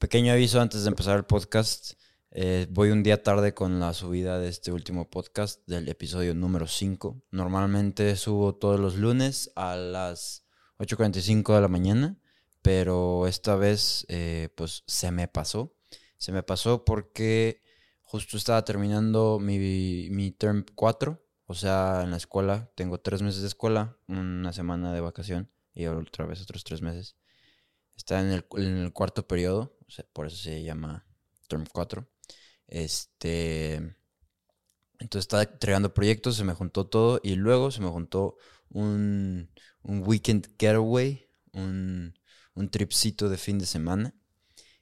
Pequeño aviso antes de empezar el podcast. Eh, voy un día tarde con la subida de este último podcast del episodio número 5. Normalmente subo todos los lunes a las 8.45 de la mañana, pero esta vez eh, pues se me pasó. Se me pasó porque justo estaba terminando mi, mi term 4, o sea, en la escuela. Tengo tres meses de escuela, una semana de vacación y otra vez otros tres meses. Está en el, en el cuarto periodo, o sea, por eso se llama term 4. Este. Entonces estaba entregando proyectos, se me juntó todo y luego se me juntó un, un weekend getaway, un, un tripcito de fin de semana.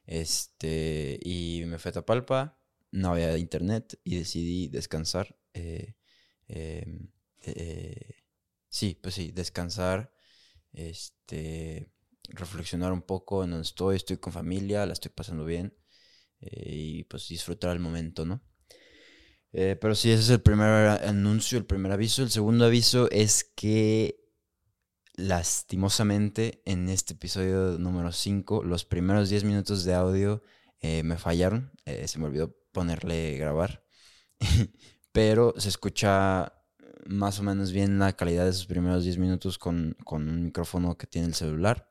Este, y me fui a Tapalpa, no había internet y decidí descansar. Eh, em, eh, sí, pues sí, descansar, este, reflexionar un poco en donde estoy, estoy con familia, la estoy pasando bien. Eh, y pues disfrutar el momento, ¿no? Eh, pero sí, ese es el primer anuncio, el primer aviso. El segundo aviso es que lastimosamente en este episodio número 5, los primeros 10 minutos de audio eh, me fallaron. se me olvidó ponerle grabar. pero se escucha más o menos bien la calidad de esos primeros 10 minutos con, con un micrófono que tiene el celular.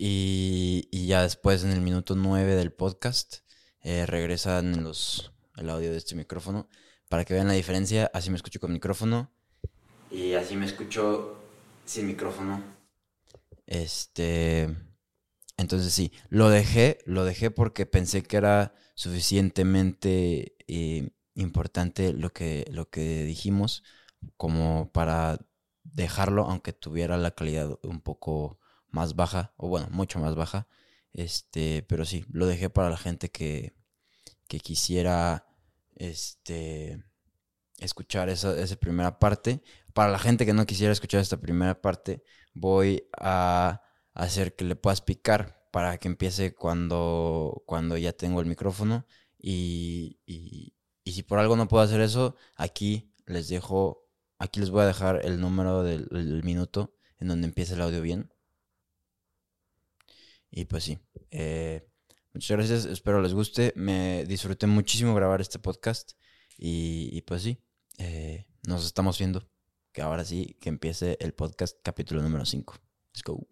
Y, ya después, en el minuto 9 del podcast, eh, regresan los, el audio de este micrófono para que vean la diferencia. Así me escucho con micrófono y así me escucho sin micrófono. Este. Entonces sí, lo dejé, lo dejé porque pensé que era suficientemente eh, importante lo que, lo que dijimos como para dejarlo, aunque tuviera la calidad un poco más baja, o bueno, mucho más baja. Este, pero sí, lo dejé para la gente que, que quisiera este, escuchar esa, esa primera parte. Para la gente que no quisiera escuchar esta primera parte, voy a hacer que le puedas picar para que empiece cuando, cuando ya tengo el micrófono. Y, y, si por algo no puedo hacer eso, aquí les dejo, aquí les voy a dejar el número del, del minuto en donde empieza el audio bien y pues sí. Eh, muchas gracias, espero les guste. Me disfruté muchísimo grabar este podcast. Y, pues sí, eh, nos estamos viendo. Que ahora sí, que empiece el podcast capítulo número 5. Let's go.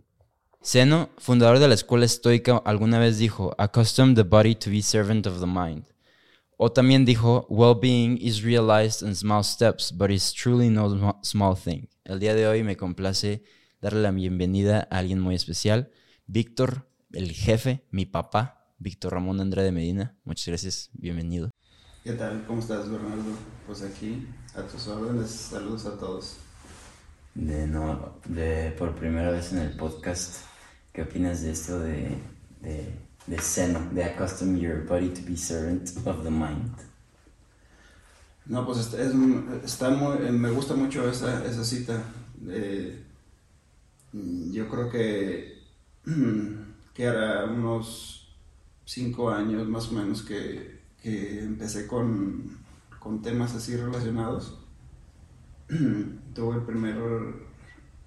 Zeno, fundador de la escuela estoica, alguna vez dijo, accustom the body to be servant of the mind. O también dijo, well-being is realized in small steps, but is truly no small thing. El día de hoy me complace darle la bienvenida a alguien muy especial. Víctor, el jefe, mi papá, Víctor Ramón Andrade Medina. Muchas gracias, bienvenido. ¿Qué tal? ¿Cómo estás, Bernardo? Pues aquí, a tus órdenes, saludos a todos. De no, de por primera vez en el podcast, ¿qué opinas de esto de, de, de Zen, de accustom your body to be servant of the mind? No, pues es, está muy, me gusta mucho esa, esa cita. Eh, yo creo que que era unos cinco años más o menos que, empecé con, temas así relacionados. Tuve el primer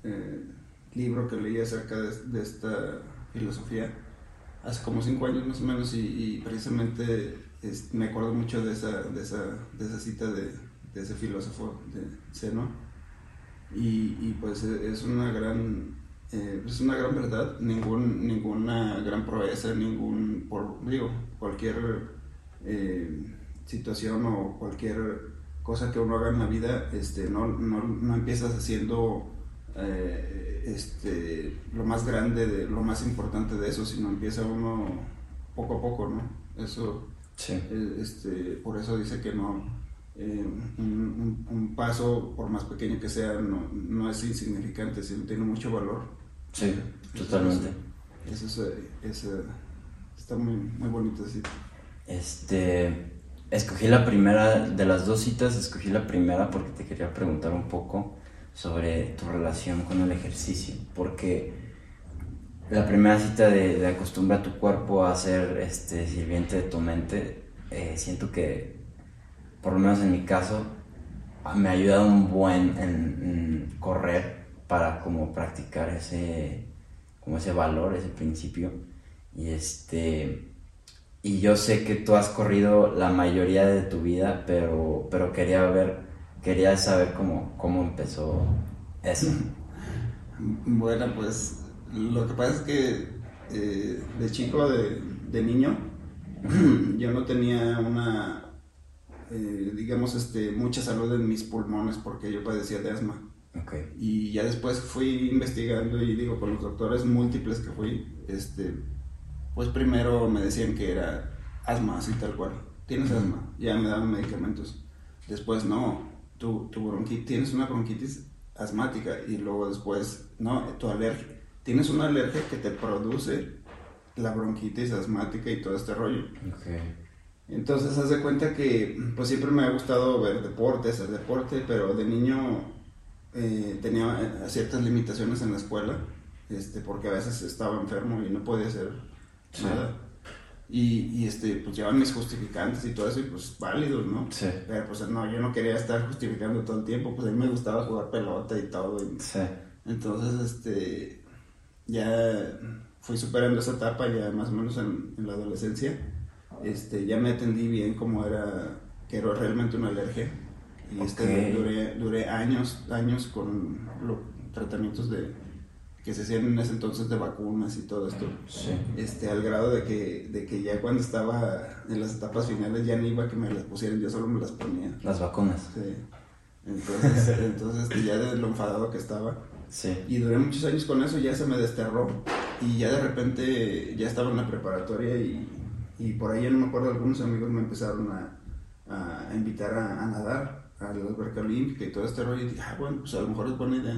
eh, libro que leí acerca de, esta filosofía hace como cinco años más o menos y, precisamente me acuerdo mucho de esa, de esa, cita de, ese filósofo de Zeno y, y pues es una gran eh, es una gran verdad, ningún, ninguna gran proeza, ningún, por, digo, cualquier eh, situación o cualquier cosa que uno haga en la vida, este, no, no, no empiezas haciendo eh, este, lo más grande, de, lo más importante de eso, sino empieza uno poco a poco, ¿no? Eso, este, por eso dice que no, un, un, paso, por más pequeño que sea, no, no es insignificante, sino tiene mucho valor. Sí, totalmente. Eso, es, está muy, muy bonito decir. Este, escogí la primera, de las dos citas, escogí la primera porque te quería preguntar un poco sobre tu relación con el ejercicio, porque la primera cita de, de acostumbra a tu cuerpo a ser este, sirviente de tu mente, eh, siento que, por lo menos en mi caso, me ha ayudado un buen en correr para como practicar ese, como ese valor, ese principio. Y este. Y yo sé que tú has corrido la mayoría de tu vida, pero, pero quería ver, quería saber cómo, cómo empezó eso. Bueno, pues lo que pasa es que eh, de chico, de, de niño, yo no tenía una, eh, digamos, este, mucha salud en mis pulmones porque yo padecía de asma. Okay. Y ya después fui investigando y digo, con los doctores múltiples que fui, este, pues primero me decían que era asma, así tal cual. Tienes asma, ya me daban medicamentos. Después, no, tu, tu bronquitis, tienes una bronquitis asmática y luego después, no, tu alergia. Tienes una alergia que te produce la bronquitis asmática y todo este rollo. Okay. Entonces, haz de cuenta que pues siempre me ha gustado ver deporte, hacer deporte, pero de niño eh, tenía eh, ciertas limitaciones en la escuela, este, porque a veces estaba enfermo y no podía hacer Sí. nada. Y, y, este, pues llevan mis justificantes y todo eso, y pues válidos, ¿no? Sí. Pero pues no, yo no quería estar justificando todo el tiempo, pues a mí me gustaba jugar pelota y todo. y- Sí. entonces, este, ya fui superando esa etapa ya más o menos en, en la adolescencia. Este, ya me atendí bien como era, que era realmente una alergia. Y este, duré, duré años, años con los tratamientos de, que se hacían en ese entonces de vacunas y todo esto. Sí. Este, al grado de que, de que ya cuando estaba en las etapas finales ya no iba a que me las pusieran, yo solo me las ponía. Las vacunas. Sí. Entonces, entonces este, ya de lo enfadado que estaba. Sí. Y duré muchos años con eso, ya se me desterró. Y ya de repente ya estaba en la preparatoria y, y por ahí, ya no me acuerdo, algunos amigos me empezaron a, a invitar a, a nadar a la alberca olímpica y todo este rollo. Y dije, ah, bueno, pues a lo mejor es buena idea.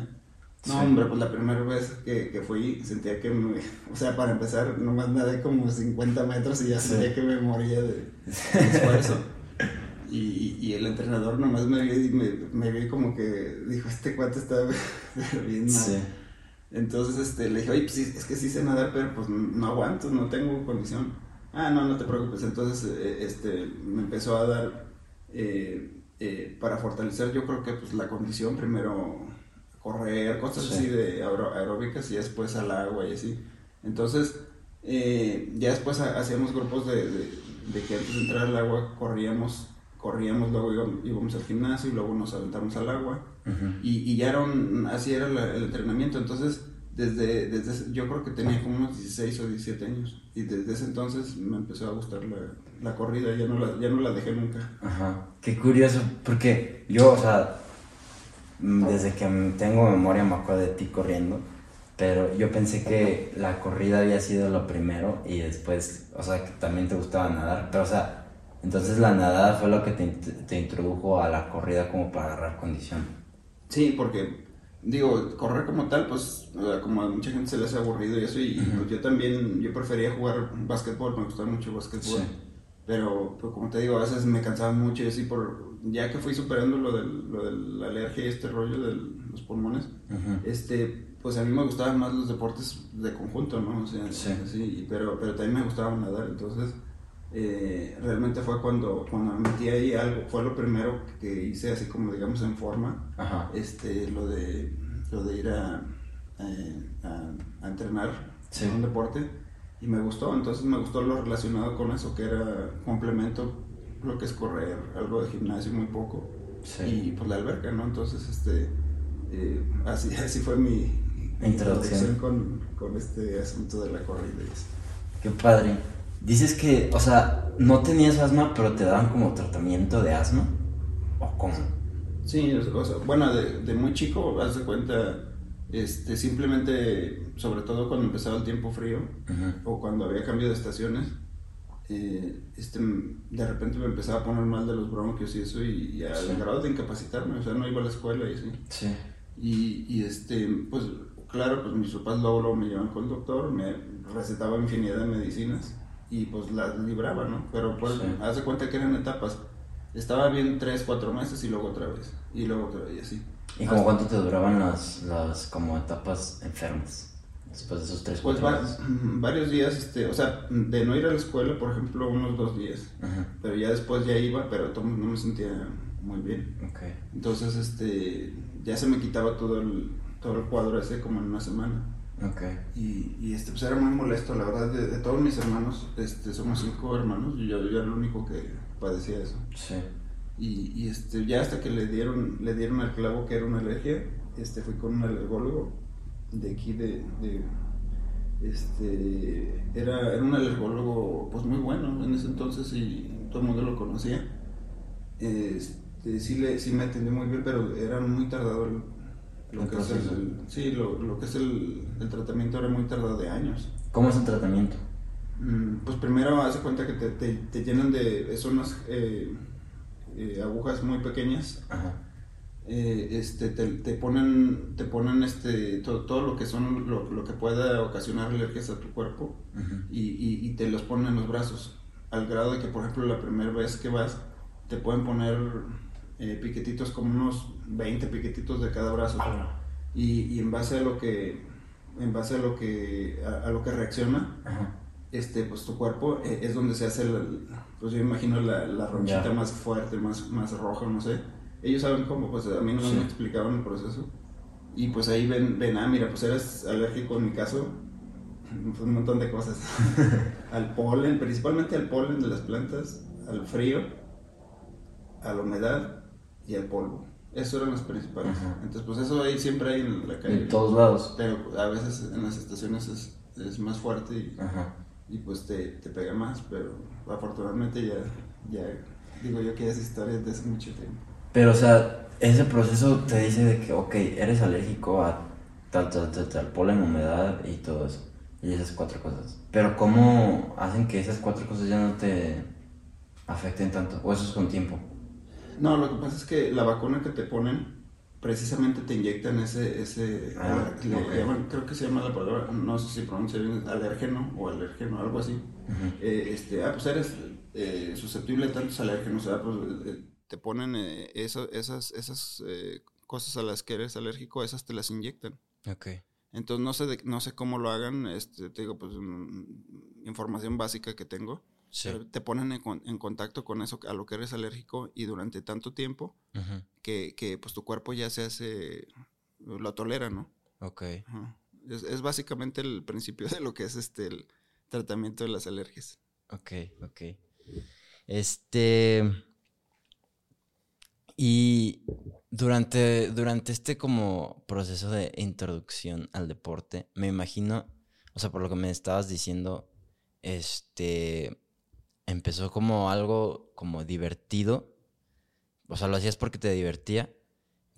No, Sí. hombre, pues la primera vez que, que fui sentía que me... O sea, para empezar, nomás nadé como 50 metros y ya Sí. sentía que me moría de, de esfuerzo. Y, y el entrenador nomás me vio y me, me vio como que dijo, este cuate está bien mal. Sí. Entonces este, le dije, oye, pues es que sí sé nadar, pero pues no aguanto, no tengo condición. Ah, no, no te preocupes. Entonces eh, este, me empezó a dar, eh, eh, para fortalecer yo creo que pues la condición, primero correr, cosas Sí. así de aeró- aeróbicas y después al agua y así. Entonces, eh, ya después ha- hacíamos grupos de, de, de que antes de entrar al agua corríamos, corríamos, luego íbamos, íbamos al gimnasio y luego nos aventamos al agua Ujú. y, y ya era un- así era la- el entrenamiento. Entonces, desde, desde yo creo que tenía como unos 16 o 17 años. Y desde ese entonces me empezó a gustar la, la corrida, ya no la, ya no la dejé nunca. Ajá, qué curioso, porque yo, o sea, mm, desde que tengo memoria me acuerdo de ti corriendo, pero yo pensé que la corrida había sido lo primero y después, o sea, que también te gustaba nadar, pero o sea, entonces la nadada fue lo que te, te introdujo a la corrida como para agarrar condición. Sí, porque, digo, correr como tal, pues, como a mucha gente se le hace aburrido y eso, y, pues yo también, yo prefería jugar básquetbol, me gustaba mucho el básquetbol. Sí. Pero, pues, como te digo, a veces me cansaba mucho y así, por, ya que fui superando lo, del, lo de la alergia y este rollo de los pulmones, este, pues a mí me gustaban más los deportes de conjunto, ¿no? O sea, Sí. así, pero, pero también me gustaba nadar, entonces eh, realmente fue cuando, cuando me metí ahí algo, fue lo primero que hice así como digamos en forma, Ajá. este, lo de, lo de ir a, eh, a, a entrenar Sí. en un deporte y me gustó, entonces me gustó lo relacionado con eso, que era complemento lo que es correr, algo de gimnasio muy poco Sí. y pues la alberca, ¿no? Entonces, este, eh, así, así fue mi Introducción. con, con este asunto de la corrida. Qué padre. Dices que, o sea, no tenías asma, pero te daban como tratamiento de asma. ¿O cómo? Sí, o sea, bueno, de, de muy chico, haz de cuenta, este, simplemente, sobre todo cuando empezaba el tiempo frío o cuando había cambio de estaciones, eh, este, de repente me empezaba a poner mal de los bronquios y eso, y, y al Sí. grado de incapacitarme, o sea, no iba a la escuela y así. Sí. Y, y este, pues claro, pues mis papás luego, luego me llevaban con el doctor, me recetaba infinidad de medicinas y pues las libraba, ¿no? Pero pues, Sí. haz de cuenta que eran etapas. Estaba bien tres, cuatro meses y luego otra vez, y luego otra vez, y así. ¿Y como cuánto te duraban las, las como etapas enfermas? Después de esos tres, Pues va- meses. varios días, este, o sea, de no ir a la escuela, por ejemplo, unos dos días. Ajá. Pero ya después ya iba, pero no me sentía muy bien. Entonces, este, ya se me quitaba todo el, todo el cuadro ese como en una semana. Ok. Y, y, este, pues era muy molesto, la verdad, de, todos mis hermanos, este, somos cinco hermanos, y yo, yo era el único que padecía eso. Sí. Y, y, este, ya hasta que le dieron, le dieron al clavo que era una alergia, este, fui con un alergólogo de aquí de, de este, era, era, un alergólogo pues muy bueno en ese entonces y todo el mundo lo conocía. Este, sí, le, sí me atendió muy bien, pero era muy tardado lo que es el, sí, lo, lo, que es el, el, tratamiento era muy tardado de años. ¿Cómo es el tratamiento? Mm, pues primero hace cuenta que te, te, te llenan de, son unas eh, eh, agujas muy pequeñas. Ajá eh, este, te, te, ponen, te ponen este, todo, todo lo que son, lo, lo, que pueda ocasionar alergias a tu cuerpo y, y, y, te los ponen en los brazos. Al grado de que, por ejemplo, la primera vez que vas, te pueden poner eh, piquetitos como unos 20 piquetitos de cada brazo. Y, y, en base a lo que, en base a lo que, a, lo que reacciona, este, pues tu cuerpo eh, es donde se hace, pues yo imagino la, la ronchita más fuerte, más, más roja, no sé ellos saben cómo, pues a mí no me explicaban el proceso. Y pues ahí ven, ven, ah, mira, pues eres alérgico en mi caso, pues un montón de cosas. al polen, principalmente al polen de las plantas, al frío, a la humedad y al polvo. Eso eran las principales. Entonces, pues eso ahí siempre hay en la calle. En todos lados. Pero a veces en las estaciones es, es más fuerte y, y pues te, te, pega más, pero afortunadamente ya, ya digo yo que esas historias de hace mucho tiempo. Pero, o sea, ese proceso te dice de que, ok, eres alérgico a tal, tal, tal, tal, polen, humedad y todo eso. Y esas cuatro cosas. Pero, ¿cómo hacen que esas cuatro cosas ya no te afecten tanto? ¿O eso es con tiempo? No, lo que pasa es que la vacuna que te ponen, precisamente te inyectan ese, ese ah, creo que se llama la palabra, no sé si pronuncia bien, alérgeno o alérgeno, algo así. eh, este, ah, pues eres eh, susceptible a tantos alérgenos, pues, eh, te ponen eh, eso, esas, esas eh, cosas a las que eres alérgico, esas te las inyectan. Ok. Entonces no sé, no sé cómo lo hagan, este, te digo, pues información básica que tengo. Te ponen en, contacto con eso a lo que eres alérgico y durante tanto tiempo que, que, pues tu cuerpo ya se hace, lo tolera, ¿no? Ok. Es, es, básicamente el principio de lo que es este el tratamiento de las alergias. Ok, ok. Este... Y durante, durante este como proceso de introducción al deporte, me imagino, o sea, por lo que me estabas diciendo, este empezó como algo como divertido. O sea, lo hacías porque te divertía,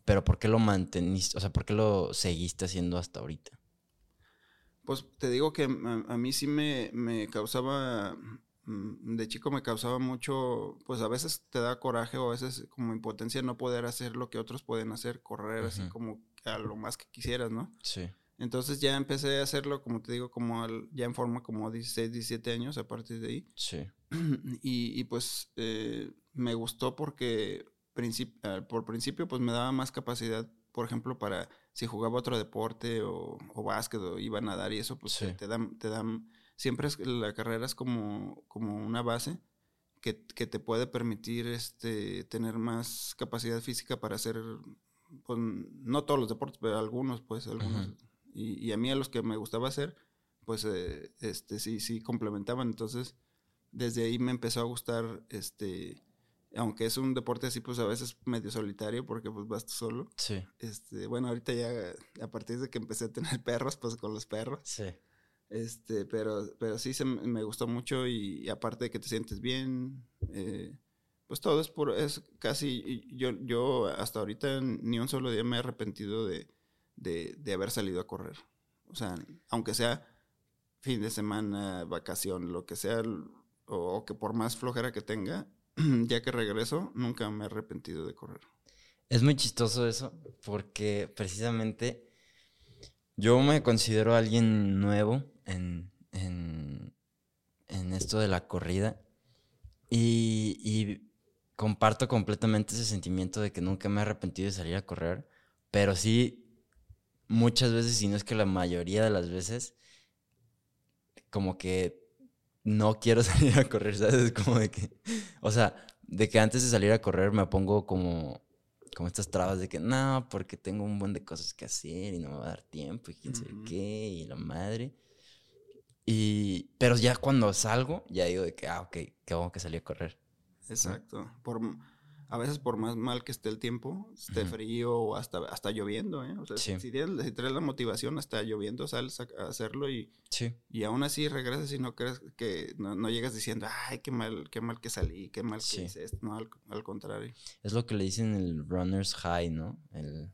pero ¿por qué lo manteniste? O sea, ¿por qué lo seguiste haciendo hasta ahorita? Pues te digo que a, mí sí me, me causaba Mm, de chico me causaba mucho, pues a veces te da coraje o a veces como impotencia no poder hacer lo que otros pueden hacer, correr así como a lo más que quisieras, ¿no? Sí. Entonces ya empecé a hacerlo, como te digo, como ya en forma como 16, 17 años a partir de ahí. Sí. Y, y pues eh, me gustó porque por principio pues me daba más capacidad, por ejemplo, para si jugaba otro deporte o, o básquet o iba a nadar y eso, pues te dan, te dan siempre es, la carrera es como, como una base que, te puede permitir este, tener más capacidad física para hacer, pues, no todos los deportes, pero algunos, pues, algunos. Y, a mí a los que me gustaba hacer, pues, eh, este, sí, sí complementaban. Entonces, desde ahí me empezó a gustar, este, aunque es un deporte así, pues a veces medio solitario, porque pues vas tú solo. Sí. Este, bueno, ahorita ya, a partir de que empecé a tener perros, pues con los perros. Sí. Este, pero, pero sí se, me gustó mucho y, aparte de que te sientes bien, eh, pues todo es por, es casi, yo, yo hasta ahorita ni un solo día me he arrepentido de, de, haber salido a correr. O sea, aunque sea fin de semana, vacación, lo que sea, o, que por más flojera que tenga, ya que regreso, nunca me he arrepentido de correr. Es muy chistoso eso, porque precisamente yo me considero alguien nuevo en, en, en esto de la corrida. Y, y, comparto completamente ese sentimiento de que nunca me he arrepentido de salir a correr, pero sí, muchas veces, si no es que la mayoría de las veces, como que no quiero salir a correr, ¿sabes? Como de que, o sea, de que antes de salir a correr me pongo como como estas trabas de que no, porque tengo un buen de cosas que hacer y no me va a dar tiempo y quién sabe qué y la madre. Y, pero ya cuando salgo, ya digo de que, ah, ok, qué bueno que salí a correr. Exacto. Por, a veces por más mal que esté el tiempo, esté frío o hasta, hasta lloviendo, ¿eh? O sea, si, tienes, si, la motivación, hasta lloviendo, sales a, hacerlo y, y aún así regresas y no crees que no, llegas diciendo, ay, qué mal, qué mal que salí, qué mal que hice esto. No, al, contrario. Es lo que le dicen el runner's high, ¿no? El,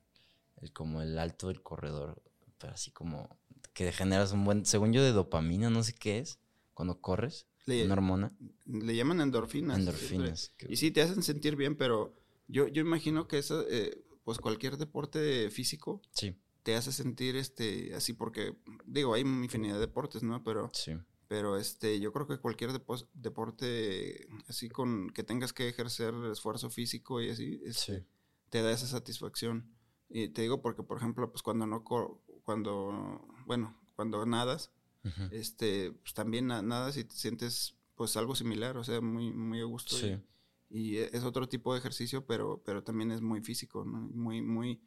el como el alto del corredor, pero así como que generas un buen, según yo, de dopamina, no sé qué es, cuando corres. Una hormona. Le llaman endorfinas. Endorfinas. Y sí, te hacen sentir bien, pero yo, yo imagino que eso, eh, pues cualquier deporte físico sí. te hace sentir este así porque, digo, hay infinidad de deportes, ¿no? Pero, sí. pero este, yo creo que cualquier deporte así con que tengas que ejercer esfuerzo físico y así, este, te da esa satisfacción. Y te digo porque, por ejemplo, pues cuando no cuando, bueno, cuando nadas, este, pues también nadas y te sientes pues algo similar, o sea, muy, muy a gusto. Y, es otro tipo de ejercicio, pero, pero también es muy físico, ¿no? Muy, muy,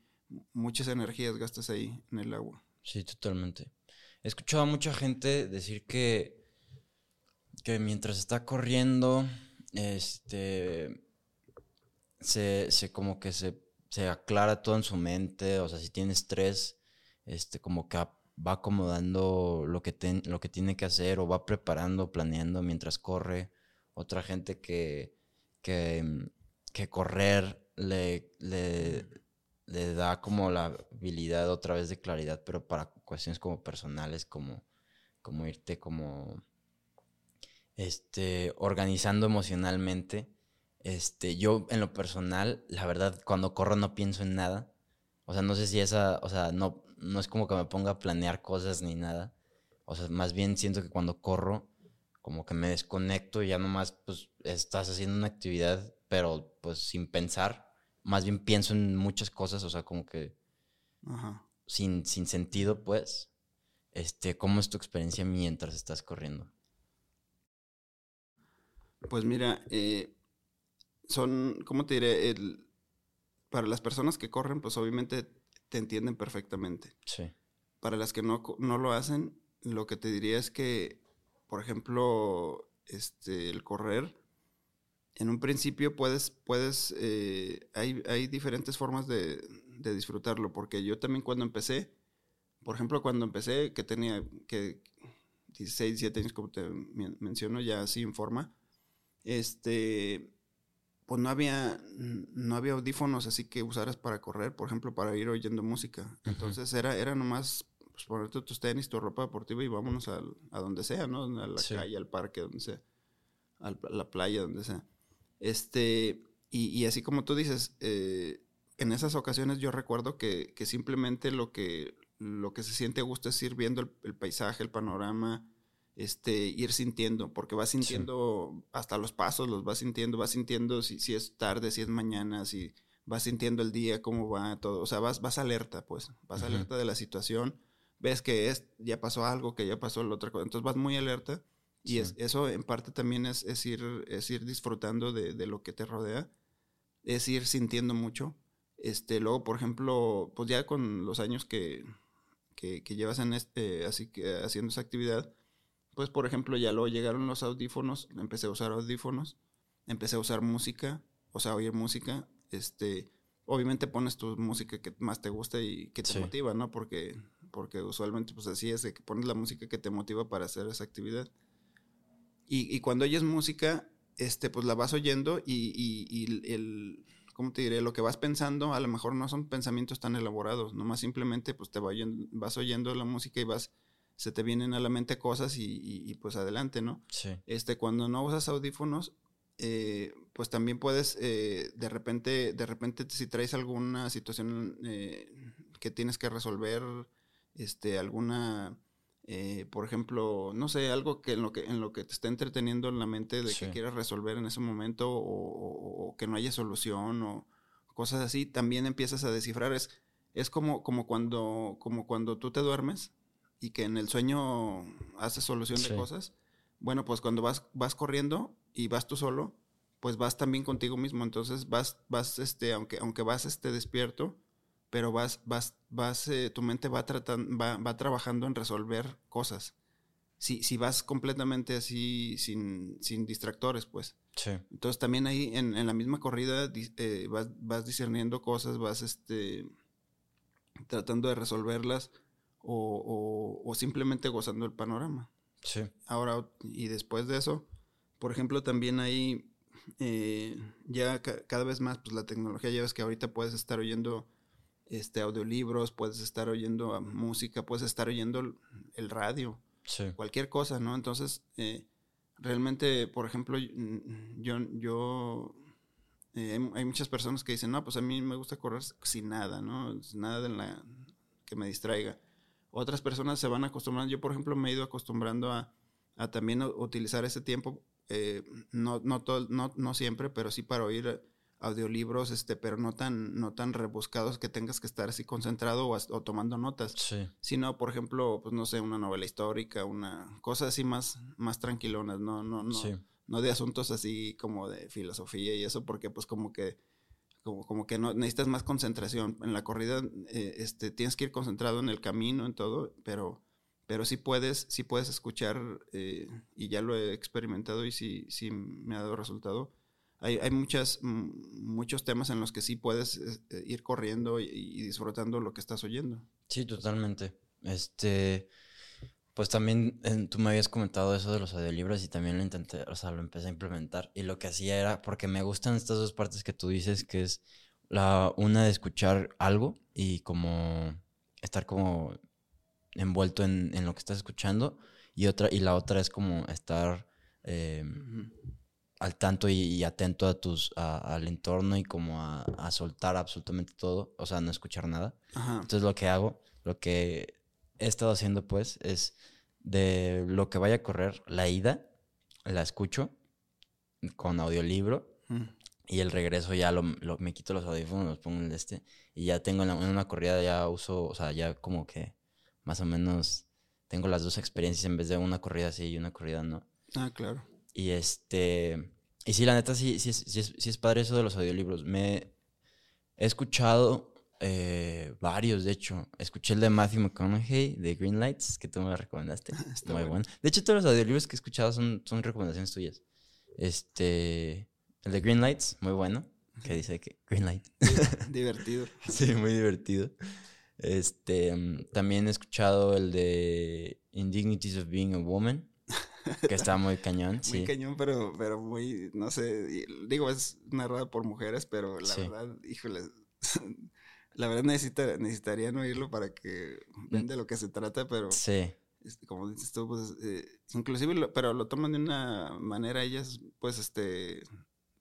muchas energías gastas ahí en el agua. Sí, totalmente. He escuchado a mucha gente decir que, que mientras está corriendo, este, se, se como que se, se aclara todo en su mente, o sea, si tiene estrés, este, como que va acomodando lo que, lo que tiene que hacer o va preparando, planeando mientras corre. Otra gente que, que, mm, correr le, le, da como la habilidad otra vez de claridad, pero para cuestiones como personales, como, como irte como este, organizando emocionalmente. Este, yo en lo personal, la verdad, cuando corro no pienso en nada. O sea, no sé si esa, o sea, no, no es como que me ponga a planear cosas ni nada. O sea, más bien siento que cuando corro, como que me desconecto y ya nomás, pues, estás haciendo una actividad, pero pues sin pensar. Más bien pienso en muchas cosas, o sea, como que Sin, sin sentido, pues. Este, ¿cómo es tu experiencia mientras estás corriendo? Pues mira, eh, son, ¿cómo te diré? El, para las personas que corren, pues obviamente te entienden perfectamente. Sí. Para las que no, lo hacen, lo que te diría es que, por ejemplo, este, el correr, en un principio puedes, puedes, eh, hay, hay, diferentes formas de, de, disfrutarlo, porque yo también cuando empecé, por ejemplo, cuando empecé, que tenía que 16, 17 años, como te menciono, ya así en forma, este, pues no había, no había audífonos así que usaras para correr, por ejemplo, para ir oyendo música. Entonces era, era nomás pues, ponerte tus tenis, tu ropa deportiva y vámonos a, a donde sea, ¿no? A la calle, al parque, donde sea, a la playa, donde sea. Este, y, y así como tú dices, eh, en esas ocasiones yo recuerdo que, que, simplemente lo que, lo que se siente a gusto es ir viendo el paisaje, el panorama, este, ir sintiendo, porque vas sintiendo hasta los pasos, los vas sintiendo, vas sintiendo si, si, es tarde, si es mañana, si vas sintiendo el día, cómo va todo, o sea, vas, vas alerta, pues, vas alerta de la situación, ves que es, ya pasó algo, que ya pasó la otra cosa, entonces vas muy alerta y es, eso en parte también es, es, ir, es ir disfrutando de, de, lo que te rodea, es ir sintiendo mucho. Este, luego, por ejemplo, pues ya con los años que, que, que llevas en este, así que haciendo esa actividad, pues por ejemplo ya luego llegaron los audífonos, empecé a usar audífonos, empecé a usar música, o sea, oír música, este, obviamente pones tu música que más te gusta y que te motiva, ¿no? Porque, porque usualmente pues así es, de que pones la música que te motiva para hacer esa actividad. Y, y cuando oyes música, este, pues la vas oyendo y, y, y, el, ¿cómo te diré? Lo que vas pensando a lo mejor no son pensamientos tan elaborados, nomás simplemente pues te vas oyendo la música y vas se te vienen a la mente cosas y, pues adelante, ¿no? Sí. Este, cuando no usas audífonos, eh, pues también puedes, eh, de repente, de repente si traes alguna situación eh, que tienes que resolver, este, alguna, por ejemplo, no sé, algo que en lo que, en lo que te esté entreteniendo en la mente de que quieras resolver en ese momento o, o, que no haya solución o cosas así, también empiezas a descifrar. Es, es como, como, cuando, como cuando tú te duermes y que en el sueño haces solución de cosas, bueno, pues cuando vas, vas corriendo y vas tú solo, pues vas también contigo mismo. Entonces vas, vas, este, aunque, aunque vas este despierto, pero vas, vas, vas, eh, tu mente va tratando, va, va trabajando en resolver cosas. Si, si vas completamente así, sin, sin distractores, pues. Sí. Entonces también ahí en, en la misma corrida eh, vas, vas discerniendo cosas, vas este, tratando de resolverlas o, o- o simplemente gozando el panorama. Sí. Ahora, y después de eso, por ejemplo, también hay eh, ya ca- cada vez más, pues la tecnología, ya ves que ahorita puedes estar oyendo este, audiolibros, puedes estar oyendo ah, música, puedes estar oyendo el- radio Sí. cualquier cosa, ¿no? Entonces, eh, realmente, por ejemplo, yo, yo eh, hay, muchas personas que dicen, no, pues a mí me gusta correr sin nada, ¿no? Nada de la, que me distraiga. Otras personas se van acostumbrando, yo por ejemplo me he ido acostumbrando a, a también utilizar ese tiempo, eh, no, no, todo, no, no siempre, pero sí para oír audiolibros, este, pero no tan, no tan rebuscados que tengas que estar así concentrado o, tomando notas Sí. sino por ejemplo, pues no sé, una novela histórica, una cosa así más, más tranquilonas, no, no, no, Sí. no de asuntos así como de filosofía y eso, porque pues como que, como, como que no necesitas más concentración. En la corrida, eh, este, tienes que ir concentrado en el camino, en todo, pero, pero sí puedes, sí puedes escuchar, eh, y ya lo he experimentado y sí, sí me ha dado resultado. Hay, hay muchas, mm, muchos temas en los que sí puedes eh, ir corriendo y, y disfrutando lo que estás oyendo. Sí, totalmente. Este, pues también eh, tú me habías comentado eso de los audiolibros y también lo intenté, o sea, lo empecé a implementar. Y lo que hacía era, porque me gustan estas dos partes que tú dices, que es la una de escuchar algo y como estar como envuelto en, en lo que estás escuchando y otra, y la otra es como estar eh, al tanto y, y atento a tus, a- al entorno y como a, a soltar absolutamente todo, o sea, no escuchar nada. Ajá. Entonces lo que hago, lo que he estado haciendo pues es de lo que vaya a correr, la ida, la escucho con audiolibro Mm. y el regreso ya lo, lo- me quito los audífonos, los pongo en el este y ya tengo en, la- en una corrida ya uso, o sea, ya como que más o menos tengo las dos experiencias en vez de una corrida sí y una corrida no. Ah, claro. Y este. Y sí, la neta, sí, sí, sí, es, sí es padre eso de los audiolibros. Me he escuchado eh, varios, de hecho. Escuché el de Matthew McConaughey, de Green Lights, que tú me recomendaste. Está Muy bueno. bueno. De hecho, todos los audiolibros que he escuchado son, son recomendaciones tuyas. Este. El de Green Lights, muy bueno. Que dice que Green Light. Divertido. Sí, muy divertido. Este, también he escuchado el de Indignities of Being a Woman, que está muy cañón, Muy sí. cañón, pero, pero muy, no sé, digo, es narrada por mujeres, pero la Sí. verdad, híjole, la verdad necesita, necesitarían oírlo para que vean de lo que se trata, pero Sí, este, como dices tú, pues, eh, inclusive, lo- pero lo toman de una manera ellas, pues, este,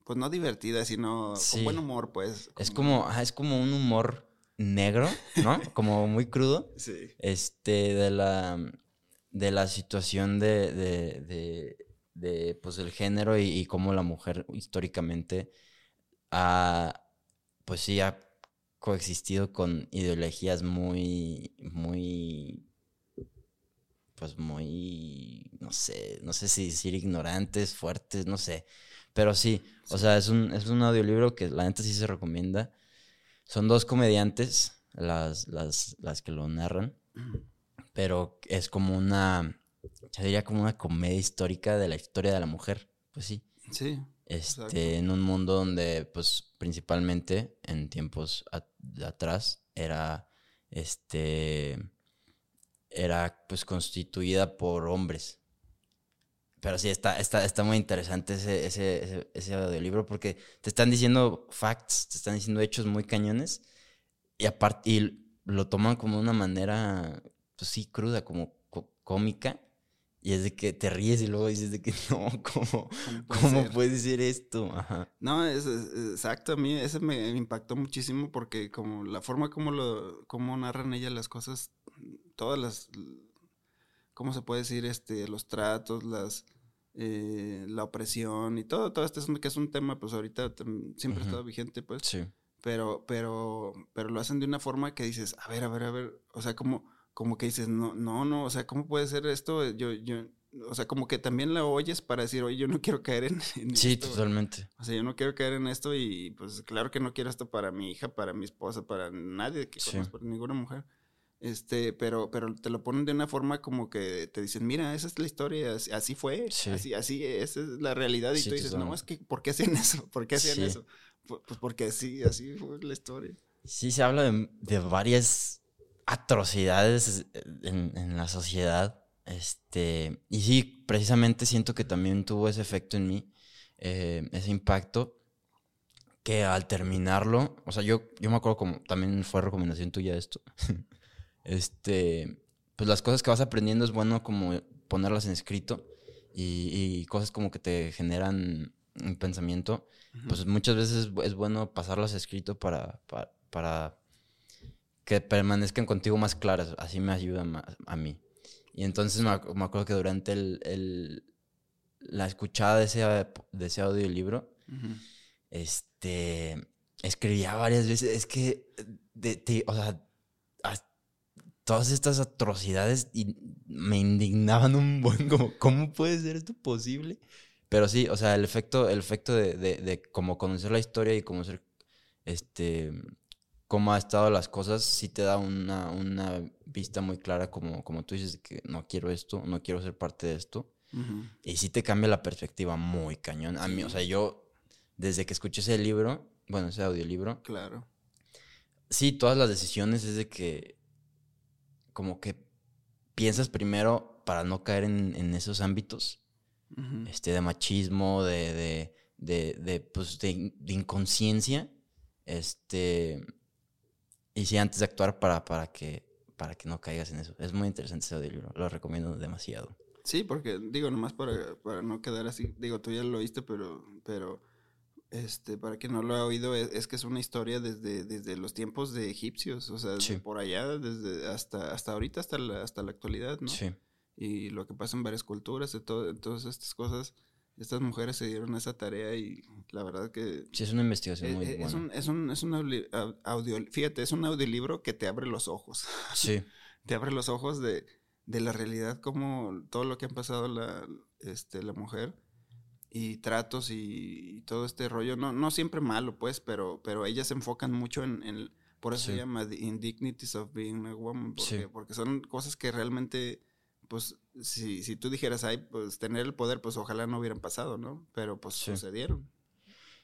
pues no divertida, sino Sí. con buen humor, pues. es como, ajá, es como un humor negro, ¿no? Como muy crudo, Sí. este, de la, de la situación de, de, de, de, pues, el género y, y cómo la mujer históricamente ha, pues sí, ha coexistido con ideologías muy, muy, pues muy, no sé, no sé si decir ignorantes, fuertes, no sé, pero sí, o sea, es un, es un audiolibro que la neta sí se recomienda. Son dos comediantes las, las, las que lo narran, pero es como una, yo diría como una comedia histórica de la historia de la mujer, pues sí. Sí. Este, en un mundo donde, pues, principalmente en tiempos a- de atrás, era, este, era, pues, constituida por hombres. Pero sí, está, está, está muy interesante ese, ese, ese, porque te están diciendo facts, te están diciendo hechos muy cañones y aparte, y lo toman como una manera, pues sí, cruda, como có- cómica. Y es de que te ríes y luego dices de que no, ¿cómo, ¿Cómo puede ¿Cómo ser? puede ser esto? Ajá. No, es, es- exacto, a mí ese me impactó muchísimo porque como la forma como lo, como narran ella las cosas, todas las, ¿cómo se puede decir? Este, los tratos, las, eh, la opresión y todo, todo esto es un- que es un tema, pues ahorita siempre ha estado vigente, pues, Sí. pero, pero, pero lo hacen de una forma que dices, a ver, a ver, a ver, o sea, como, como que dices, no, no, no, o sea, ¿cómo puede ser esto? Yo, yo, o sea, como que también la oyes para decir, oye, yo no quiero caer en, en Sí, esto. totalmente. O sea, yo no quiero caer en esto y pues claro que no quiero esto para mi hija, para mi esposa, para nadie que Sí. conozco, para ninguna mujer. Este, pero, pero te lo ponen de una forma como que te dicen, mira, esa es la historia, así, así fue, Sí. así, así, esa es la realidad. Y Sí, tú dices, no, totalmente. es que, ¿por qué hacían eso? ¿Por qué hacían Sí. eso? Pu- Pues porque así, así fue la historia. Sí, se habla de, de varias atrocidades en, en la sociedad. Este, y sí, precisamente siento que también tuvo ese efecto en mí, eh, ese impacto, que al terminarlo, o sea, yo, yo me acuerdo como también fue recomendación tuya esto. este, pues las cosas que vas aprendiendo es bueno como ponerlas en escrito y, y cosas como que te generan un pensamiento pues muchas veces es bu- es bueno pasarlas escrito para, para, para que permanezcan contigo más claras. Así me ayuda más a mí. Y entonces me, ac- me acuerdo que durante el, el- la escuchada de ese, de ese audiolibro, Ujú. este, escribía varias veces. Es que, de, o sea, as- todas estas atrocidades y me indignaban un buen, como, ¿cómo puede ser esto posible? Pero sí, o sea, el efecto, el efecto de, de, de como conocer la historia y conocer, este, cómo ha estado las cosas, sí te da una, una vista muy clara, como, como tú dices, que no quiero esto, no quiero ser parte de esto. Y sí te cambia la perspectiva muy cañón. A mí, o sea, yo, desde que escuché ese libro, bueno, ese audiolibro, Claro. sí, todas las decisiones es de que, como que piensas primero para no caer en, en esos ámbitos, este, de machismo, de, de, de, de, pues, de inconsciencia, este, y sí, antes de actuar para, para que, para que no caigas en eso. Es muy interesante ese audiolibro, lo recomiendo demasiado. Sí, porque digo, nomás para, para no quedar así, digo, tú ya lo oíste, pero, pero este, para quien no lo ha oído, es, es que es una historia desde, desde los tiempos de egipcios, o sea, Sí. por allá, desde hasta, hasta ahorita, hasta la, hasta la actualidad, ¿no? Sí, Y lo que pasa en varias culturas, de todo, todas estas cosas, estas mujeres se dieron esa tarea y la verdad que sí, es una investigación eh, muy eh, buena. es, un, es un, es un audi- au- audio, fíjate, es un audiolibro que te abre los ojos Sí, te abre los ojos de, de la realidad, como todo lo que han pasado la, este, la mujer y tratos y, y todo este rollo. No, no siempre malo, pues, pero, pero ellas se enfocan mucho en, en- por eso Sí. se llama The Indignities of Being a Woman, porque, Sí. porque son cosas que realmente, pues, si, si tú dijeras, ay, pues tener el poder, pues ojalá no hubieran pasado, ¿no? Pero pues Sí. sucedieron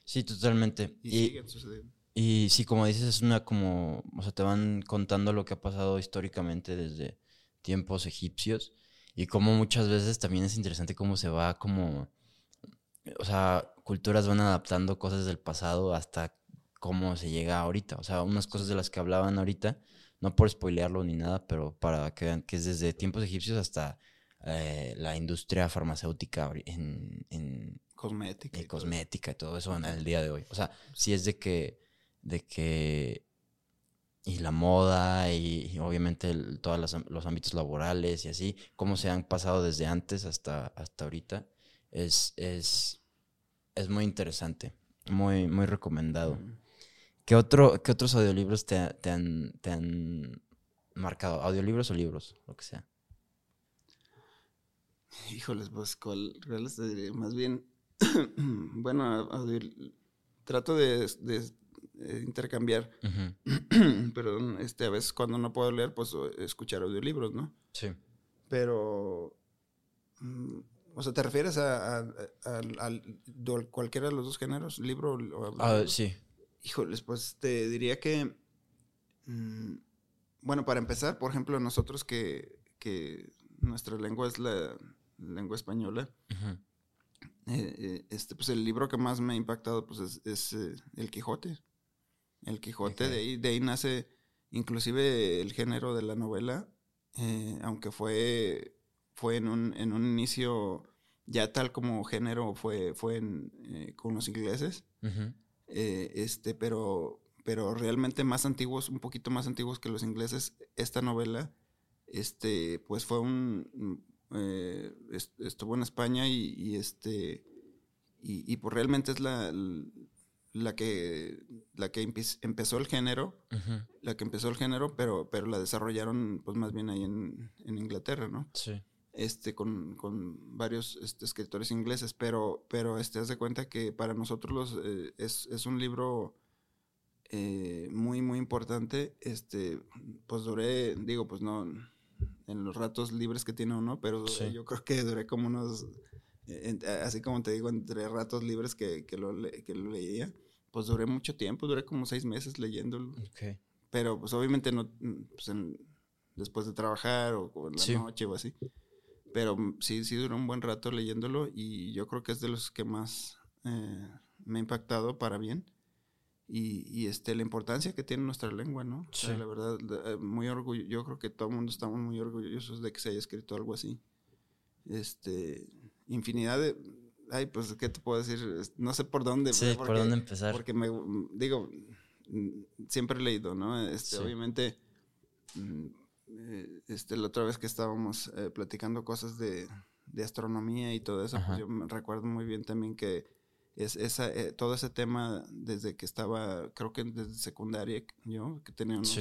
sí, totalmente. y, Y, siguen sucediendo. y sí, como dices, es una como, o sea, te van contando lo que ha pasado históricamente desde tiempos egipcios y como muchas veces también es interesante cómo se va como, o sea, culturas van adaptando cosas del pasado hasta cómo se llega ahorita. O sea, unas cosas de las que hablaban ahorita, no por spoilearlo ni nada, pero para que vean que es desde tiempos egipcios hasta eh, la industria farmacéutica en, en, Cosmética. y y todo. cosmética y todo eso en el día de hoy. O sea, sí es de que, de que, y la moda y, y obviamente todos los, ámbitos laborales y así, cómo se han pasado desde antes hasta, hasta ahorita, es, es, es muy interesante, muy, muy recomendado. Ujú. ¿Qué, otro, qué otros audiolibros te, te han, te han marcado? ¿Audiolibros o libros? Lo que sea. Híjoles, pues, ¿cuál, diré? Más bien, bueno, trato de, de, eh, intercambiar, perdón, este, a veces cuando no puedo leer, pues escuchar audiolibros, ¿no? Sí. Pero, mm, o sea, ¿te refieres a, cualquiera de los dos géneros, libro o Ah, sí. Híjoles, pues te diría que, mm, bueno, para empezar, por ejemplo, nosotros que, que nuestra lengua es la lengua española, eh, eh, este, pues el libro que más me ha impactado pues es, es, eh, El Quijote. El Quijote, de, ahí, de ahí nace inclusive el género de la novela, aunque fue, fue en, un, en un inicio ya tal como género fue, fue en, con los ingleses, este, pero, pero realmente más antiguos, un poquito más antiguos que los ingleses, esta novela, este, pues fue un, eh, est- estuvo en España y, y este, y, y pues realmente es la, la que, la que empe- empezó el género, la que empezó el género, pero, pero la desarrollaron pues más bien ahí en, en Inglaterra, ¿no? Sí. este, con, con varios este, escritores ingleses, pero, pero este, haz de cuenta que para nosotros los, eh, es, es, un libro eh, muy, muy importante. Este, pues duré, digo, pues no, en los ratos libres que tiene uno, pero yo creo que duré como unos, así como te digo, entre ratos libres que, que, lo, que lo leía, pues duré mucho tiempo, duré como seis meses leyéndolo. Pero pues obviamente no, pues, después de trabajar o, en la noche o así. Pero mm, sí, sí duró un buen rato leyéndolo y yo creo que es de los que más eh, me ha impactado para bien. Y, y, este, la importancia que tiene nuestra lengua, ¿no? Sí. la verdad, eh, muy orgullo, yo creo que todo el mundo estamos muy orgullosos de que se haya escrito algo así. Este, infinidad de, ay, pues, ¿qué te puedo decir? No sé por dónde. Sí, por dónde empezar. Porque me, digo, siempre he leído, ¿no? Este, Obviamente, mm, eh, este, la otra vez que estábamos eh, platicando cosas de, astronomía y todo eso, pues yo me recuerdo muy bien también que es esa, eh, todo ese tema desde que estaba, creo que desde secundaria, yo que tenía unos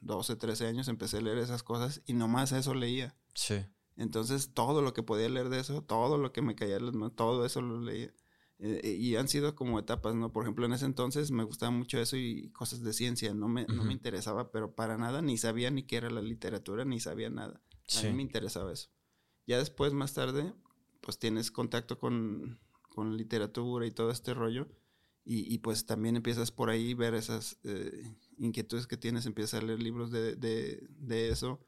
12, 13 años, empecé a leer esas cosas y nomás eso leía. Sí. Entonces todo lo que podía leer de eso, todo lo que me caía todo eso lo leía. Eh, y han sido como etapas, ¿no? Por ejemplo, en ese entonces me gustaba mucho eso y cosas de ciencia, no me, no me interesaba, pero para nada, ni sabía ni qué era la literatura, ni sabía nada. A mí me interesaba eso. Ya después, más tarde, pues tienes contacto con, con literatura y todo este rollo, y, y, pues también empiezas por ahí ver esas eh, inquietudes que tienes, empiezas a leer libros de, de, de eso.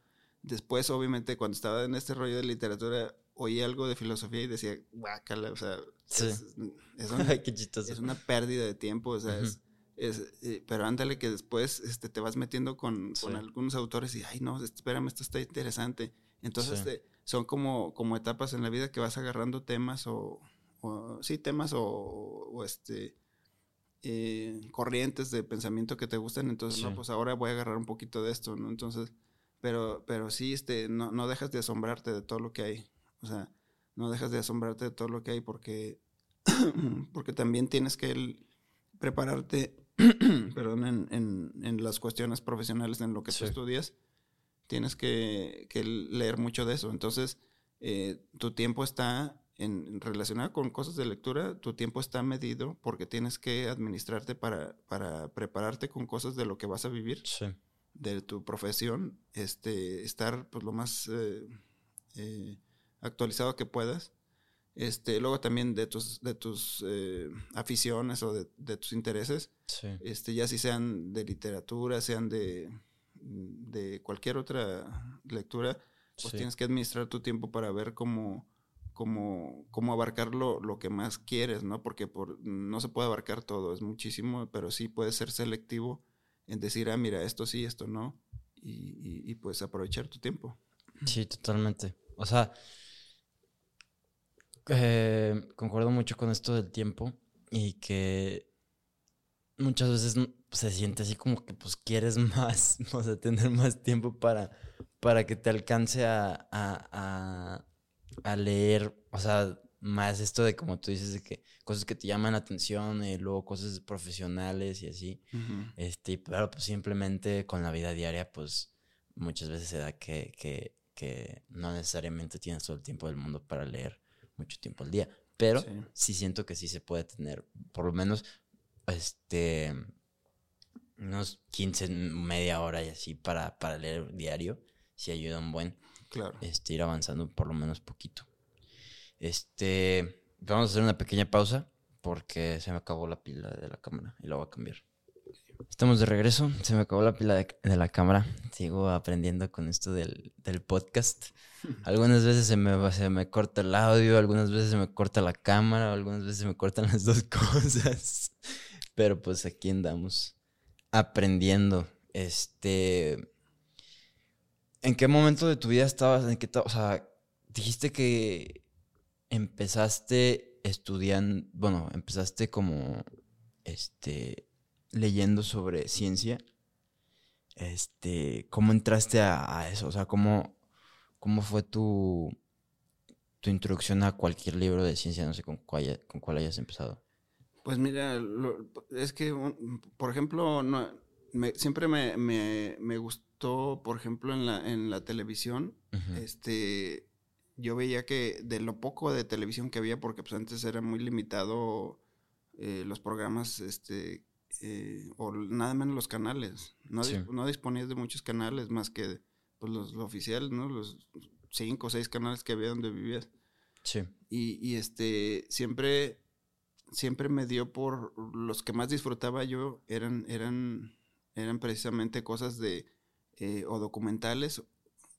Después, obviamente, cuando estaba en este rollo de literatura, oí algo de filosofía y decía, guácala, o sea, es, una, pérdida de tiempo, o sea, es, eh, pero ándale que después este, te vas metiendo con, algunos autores y, ay, no, espérame, esto está interesante. Entonces, este, son como, como etapas en la vida que vas agarrando temas o, sí, temas o, este, eh, corrientes de pensamiento que te gustan, entonces, no, pues ahora voy a agarrar un poquito de esto, ¿no? Entonces, pero, pero sí, este, no, no dejas de asombrarte de todo lo que hay. O sea, no dejas de asombrarte de todo lo que hay porque, porque también tienes que prepararte, perdón, en, en, las cuestiones profesionales en lo que tú estudias. Tienes que, que, leer mucho de eso. Entonces, eh, tu tiempo está en, relacionado con cosas de lectura, tu tiempo está medido porque tienes que administrarte para, para prepararte con cosas de lo que vas a vivir, de tu profesión, este, estar pues lo más eh, eh, actualizado que puedas. Este, luego también de tus, de tus eh, aficiones o de, tus intereses, este, ya si sean de literatura, sean de, de cualquier otra lectura, pues tienes que administrar tu tiempo para ver cómo, cómo, cómo abarcar lo, lo, que más quieres, ¿no? Porque por, no se puede abarcar todo, es muchísimo, pero sí puedes ser selectivo en decir, ah, mira, esto sí, esto no, y, y pues aprovechar tu tiempo. Sí, totalmente. O sea, eh, concuerdo mucho con esto del tiempo y que muchas veces se siente así como que pues quieres más, o sea, tener más tiempo para, para que te alcance a, leer, o sea, más esto de como tú dices, de que cosas que te llaman la atención y luego cosas profesionales y así. este, pero pues simplemente con la vida diaria, pues muchas veces se da que, que, que no necesariamente tienes todo el tiempo del mundo para leer mucho tiempo al día. Pero sí. siento que sí se puede tener, por lo menos, este, unos 15, media hora y así para, para leer diario. Sí ayuda un buen. Claro. Este, ir avanzando por lo menos poquito. Este, vamos a hacer una pequeña pausa porque se me acabó la pila de la cámara y la voy a cambiar. Estamos de regreso. Se me acabó la pila de, la cámara. Sigo aprendiendo con esto del, podcast. Algunas veces se me, se me corta el audio, algunas veces se me corta la cámara, algunas veces se me cortan las dos cosas. Pero pues aquí andamos aprendiendo. Este. ¿En qué momento de tu vida estabas? ¿En qué o sea, dijiste que empezaste estudiando. Bueno, empezaste como. Este leyendo sobre ciencia, este, ¿cómo entraste a, eso? O sea, ¿cómo, cómo fue tu, tu introducción a cualquier libro de ciencia? No sé con cuál, con cuál hayas empezado. Pues mira, es que, por ejemplo, no, siempre me, me, me, gustó, por ejemplo, en la, en la televisión, este, yo veía que de lo poco de televisión que había, porque pues antes era muy limitado eh, los programas, este, eh, o nada menos los canales. No, no disponías de muchos canales más que pues, los, oficiales, ¿no? Los cinco o seis canales que había donde vivías. Sí. Y, y este, siempre, siempre me dio por los que más disfrutaba yo eran, eran, eran precisamente cosas de, eh, o documentales,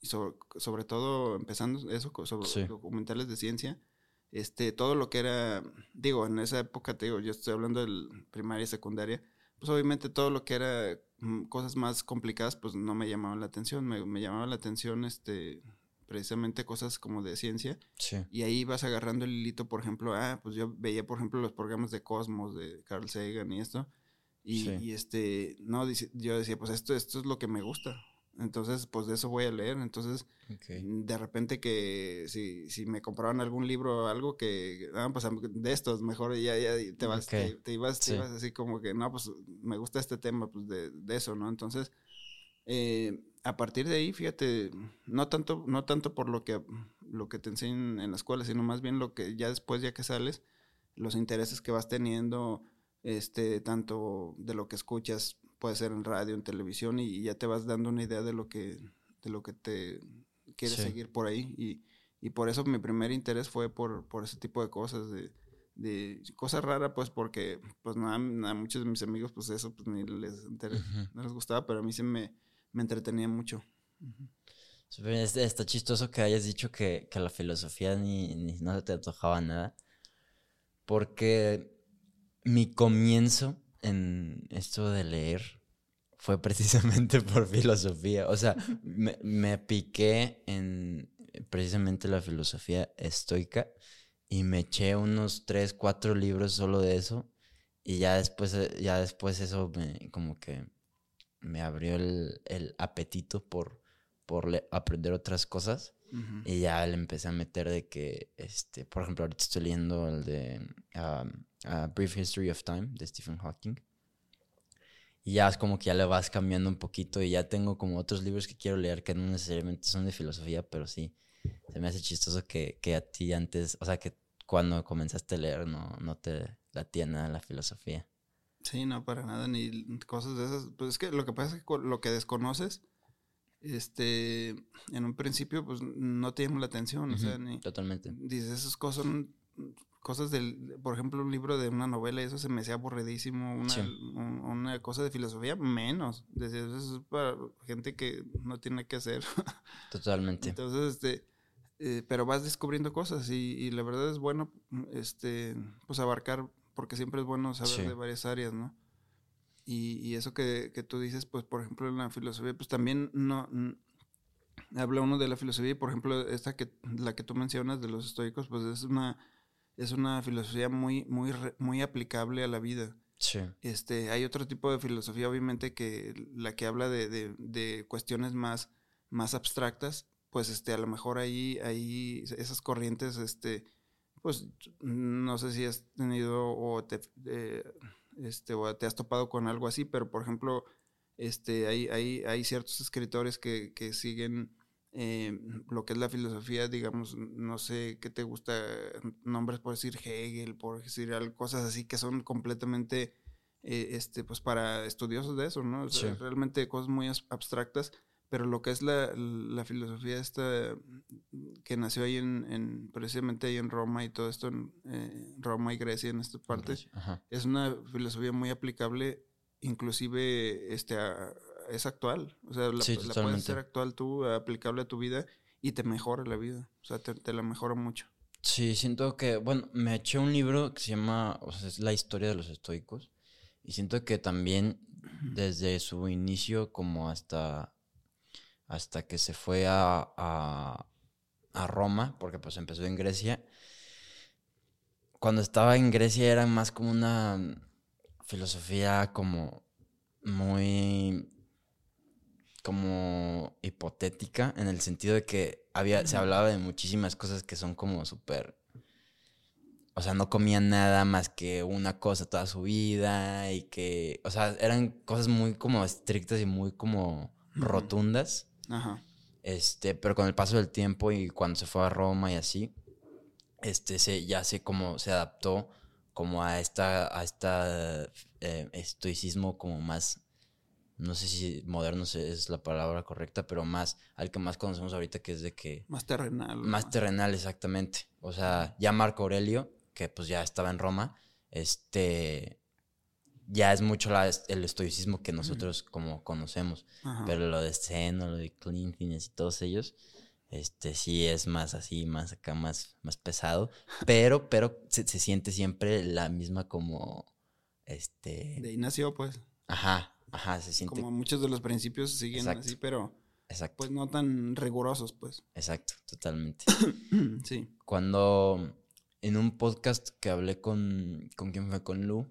sobre, sobre, todo empezando eso, sobre documentales de ciencia, este, todo lo que era, digo, en esa época, te digo, yo estoy hablando de primaria y secundaria, pues obviamente todo lo que era mm, cosas más complicadas, pues no me llamaban la atención, me, me llamaba la atención, este, precisamente cosas como de ciencia. Y ahí vas agarrando el hilito, por ejemplo, ah, pues yo veía, por ejemplo, los programas de Cosmos, de Carl Sagan y esto. Y, y este, no, yo decía, pues esto, esto es lo que me gusta. Entonces, pues de eso voy a leer. Entonces, de repente que si, si me compraban algún libro o algo que, ah, pues de estos, mejor ya, ya te vas, te, ibas, te ibas así como que, no, pues me gusta este tema, pues de, de eso, ¿no? Entonces, eh, a partir de ahí, fíjate, no tanto, no tanto por lo que, lo que te enseñan en la escuela, sino más bien lo que ya después, ya que sales, los intereses que vas teniendo, este, tanto de lo que escuchas, puede ser en radio, en televisión, y, ya te vas dando una idea de lo que, de lo que te quieres seguir por ahí. Y, y, por eso mi primer interés fue por, por ese tipo de cosas, de, de cosas raras, pues porque pues nada, a muchos de mis amigos pues eso pues ni les, no les gustaba, pero a mí se me, me entretenía mucho. Está chistoso que hayas dicho que, que la filosofía ni, ni, no te antojaba nada, porque mi comienzo en esto de leer fue precisamente por filosofía. O sea, me, me, piqué en precisamente la filosofía estoica y me eché unos tres, cuatro libros solo de eso. Y ya después, ya después eso me, como que me abrió el, el apetito por, por aprender otras cosas. Y ya le empecé a meter de que, este, por ejemplo, ahorita estoy leyendo el de um, A Brief History of Time de Stephen Hawking. Y ya es como que ya le vas cambiando un poquito y ya tengo como otros libros que quiero leer que no necesariamente son de filosofía, pero sí, se me hace chistoso que, que a ti antes, o sea, que cuando comenzaste a leer no, no te latía nada la filosofía. Sí, no, para nada, ni cosas de esas. Pues es que lo que pasa es que lo que desconoces, este, en un principio, pues no te llama la atención, o sea, ni... Totalmente. Dices, esas cosas son cosas del, por ejemplo, un libro de una novela, eso se me hacía aburridísimo, una, una cosa de filosofía, menos. Dices, eso es para gente que no tiene que hacer. Totalmente. Entonces, este... Eh, pero vas descubriendo cosas y, y, la verdad es bueno este pues abarcar porque siempre es bueno saber de varias áreas, ¿no? Y, eso que, tú dices, pues por ejemplo en la filosofía, pues también no... habla uno de la filosofía y por ejemplo esta que la que tú mencionas de los estoicos, pues es una es una filosofía muy muy muy aplicable a la vida. Sí. Este, hay otro tipo de filosofía, obviamente, que la que habla de, de, de, cuestiones más, más abstractas, pues este, a lo mejor ahí, ahí esas corrientes, este, pues no sé si has tenido o te, eh, este, o te has topado con algo así, pero por ejemplo, este, hay, hay, hay ciertos escritores que, que siguen eh, lo que es la filosofía, digamos, no sé qué te gusta, nombres por decir Hegel, por decir cosas así que son completamente, eh, este, pues para estudiosos de eso, ¿no? Realmente cosas muy abstractas pero lo que es la, la filosofía esta que nació ahí en, precisamente ahí en Roma y todo esto en eh, Roma y Grecia en esta parte es una filosofía muy aplicable inclusive este es actual o sea la, puedes ser actual tú aplicable a tu vida y te mejora la vida o sea te, la mejora mucho sí siento que bueno me eché un libro que se llama o sea es la historia de los estoicos y siento que también desde su inicio como hasta hasta que se fue a, a, Roma, porque pues empezó en Grecia. Cuando estaba en Grecia era más como una filosofía como muy como hipotética en el sentido de que había se hablaba de muchísimas cosas que son como súper o sea, no comía nada más que una cosa toda su vida y que, o sea, eran cosas muy como estrictas y muy como rotundas. Ajá. Este, pero con el paso del tiempo y cuando se fue a Roma y así, este, se, ya se como se adaptó como a esta, a esta eh, estoicismo como más, no sé si moderno es la palabra correcta, pero más al que más conocemos ahorita, que es de que... Más terrenal. Más terrenal, exactamente. O sea, ya Marco Aurelio, que pues ya estaba en Roma, este, ya es mucho el estoicismo que nosotros como conocemos. Pero lo de Zeno, lo de Clinton y todos ellos, este sí es más así, más acá, más, más pesado. Pero, pero se, siente siempre la misma como este. De ahí nació, pues. Ajá, ajá, se siente. Como muchos de los principios siguen así, pero. Exacto. Pues no tan rigurosos, pues. Exacto, totalmente. sí. Cuando en un podcast que hablé con. ¿Con quién fue? Con Lu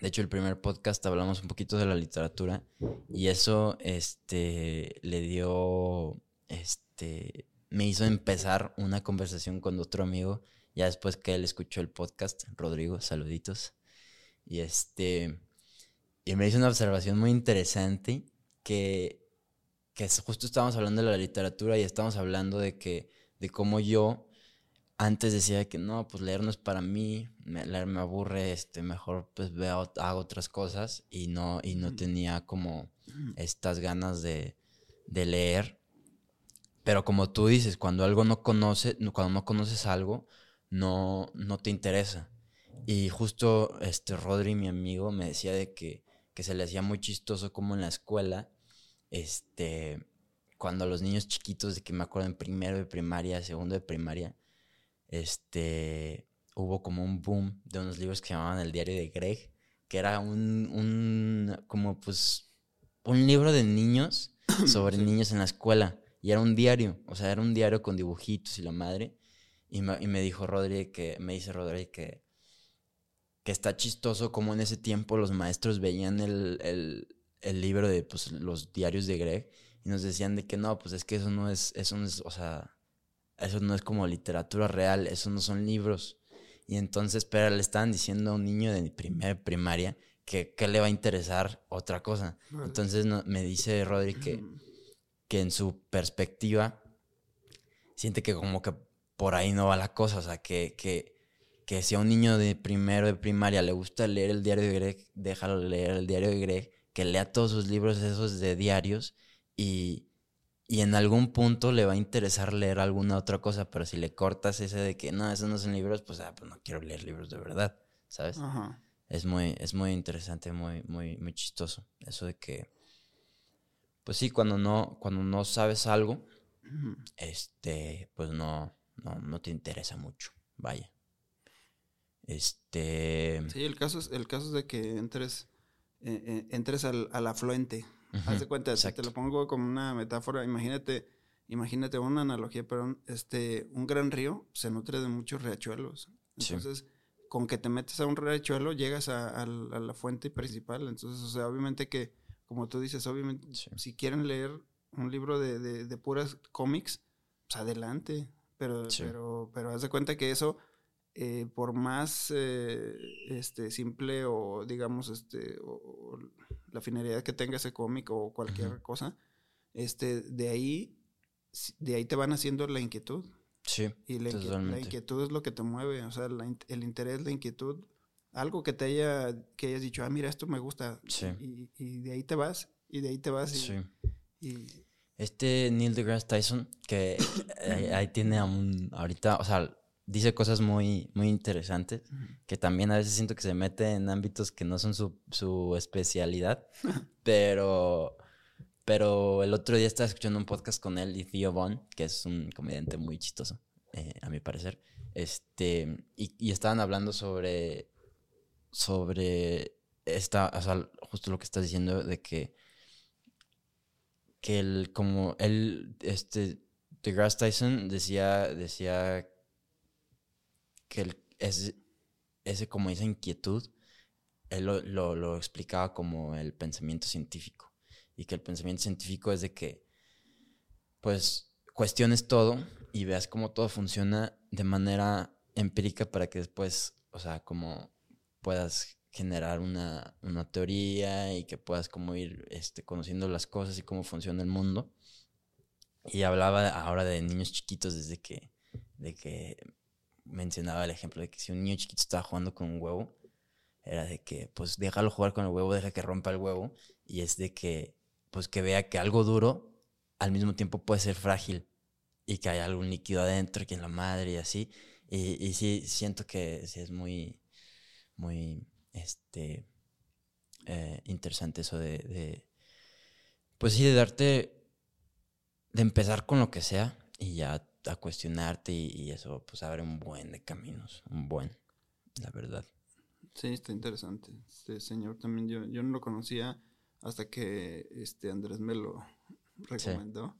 de hecho, el primer podcast hablamos un poquito de la literatura y eso este, le dio, este, me hizo empezar una conversación con otro amigo, ya después que él escuchó el podcast, Rodrigo, saluditos. Y este, y me hizo una observación muy interesante que, que justo estábamos hablando de la literatura y estábamos hablando de que, de cómo yo antes decía que no, pues leer no es para mí, leer me aburre, este, mejor pues veo, hago otras cosas y no, y no tenía como estas ganas de, de leer. Pero como tú dices, cuando algo no conoce, cuando no conoces algo, no, no te interesa. Y justo este Rodri, mi amigo, me decía de que, que se le hacía muy chistoso como en la escuela, este, cuando los niños chiquitos, de que me acuerdo en primero de primaria, segundo de primaria, este, hubo como un boom de unos libros que se llamaban El diario de Greg, que era un, un como pues, un libro de niños sobre niños en la escuela. Y era un diario, o sea, era un diario con dibujitos y la madre. Y me, y me dijo Rodri que, me dice Rodri que, que está chistoso como en ese tiempo los maestros veían el, el, el libro de pues, los diarios de Greg y nos decían de que no, pues es que eso no es, eso no es, o sea, eso no es como literatura real, eso no son libros. Y entonces, pero le estaban diciendo a un niño de primer primaria que, le va a interesar otra cosa. Entonces me dice Rodri que, que en su perspectiva siente que como que por ahí no va la cosa, o sea, que, que, que si a un niño de primero de primaria le gusta leer el diario de Greg, déjalo leer el diario de Greg, que lea todos sus libros esos de diarios y, y en algún punto le va a interesar leer alguna otra cosa, pero si le cortas ese de que no, esos no son libros, pues, ah, pues no quiero leer libros de verdad, ¿sabes? Es muy, es muy interesante, muy, muy, muy chistoso. Eso de que, pues sí, cuando no, cuando no sabes algo, este, pues no, no, no te interesa mucho, vaya. Este. Sí, el caso es, el caso es de que entres, eh, eh, entres al, al afluente Haz de cuenta, si te lo pongo como una metáfora, imagínate, imagínate una analogía, pero este, un gran río se nutre de muchos riachuelos. Entonces, con que te metes a un riachuelo, llegas a, la fuente principal. Entonces, o sea, obviamente que, como tú dices, obviamente, si quieren leer un libro de, de, puras cómics, pues adelante. Pero, pero, pero haz de cuenta que eso, eh, por más eh, este, simple o digamos, este, o, la finalidad que tenga ese cómic o cualquier cosa, este, de ahí, de ahí te van haciendo la inquietud. Sí. Y la, inquietud, es lo que te mueve, o sea, el interés, la inquietud, algo que te haya, que hayas dicho, ah, mira, esto me gusta. Sí. Y, de ahí te vas, y de ahí te vas. sí. este Neil deGrasse Tyson, que ahí, tiene un, ahorita, o sea, dice cosas muy, muy interesantes, que también a veces siento que se mete en ámbitos que no son su, su especialidad, pero, pero el otro día estaba escuchando un podcast con él y Theo Vaughn, que es un comediante muy chistoso, eh, a mi parecer, este, y, y, estaban hablando sobre, sobre esta, o sea, justo lo que estás diciendo de que, que él, como él, este, Grass Tyson decía, decía que es, ese, como esa inquietud, él lo, lo, explicaba como el pensamiento científico. Y que el pensamiento científico es de que, pues, cuestiones todo y veas cómo todo funciona de manera empírica para que después, o sea, como puedas generar una, una teoría y que puedas como ir este, conociendo las cosas y cómo funciona el mundo. Y hablaba ahora de niños chiquitos desde que, de que mencionaba el ejemplo de que si un niño chiquito estaba jugando con un huevo, era de que, pues, déjalo jugar con el huevo, deja que rompa el huevo. Y es de que, pues, que vea que algo duro al mismo tiempo puede ser frágil y que hay algún líquido adentro, que es la madre y así. Y, sí, siento que sí es muy, muy, este, eh, interesante eso de, pues sí, de darte, de empezar con lo que sea y ya a cuestionarte y, y eso, pues abre un buen de caminos, un buen, la verdad. Sí, está interesante. Este señor también yo, yo no lo conocía hasta que este Andrés me lo recomendó.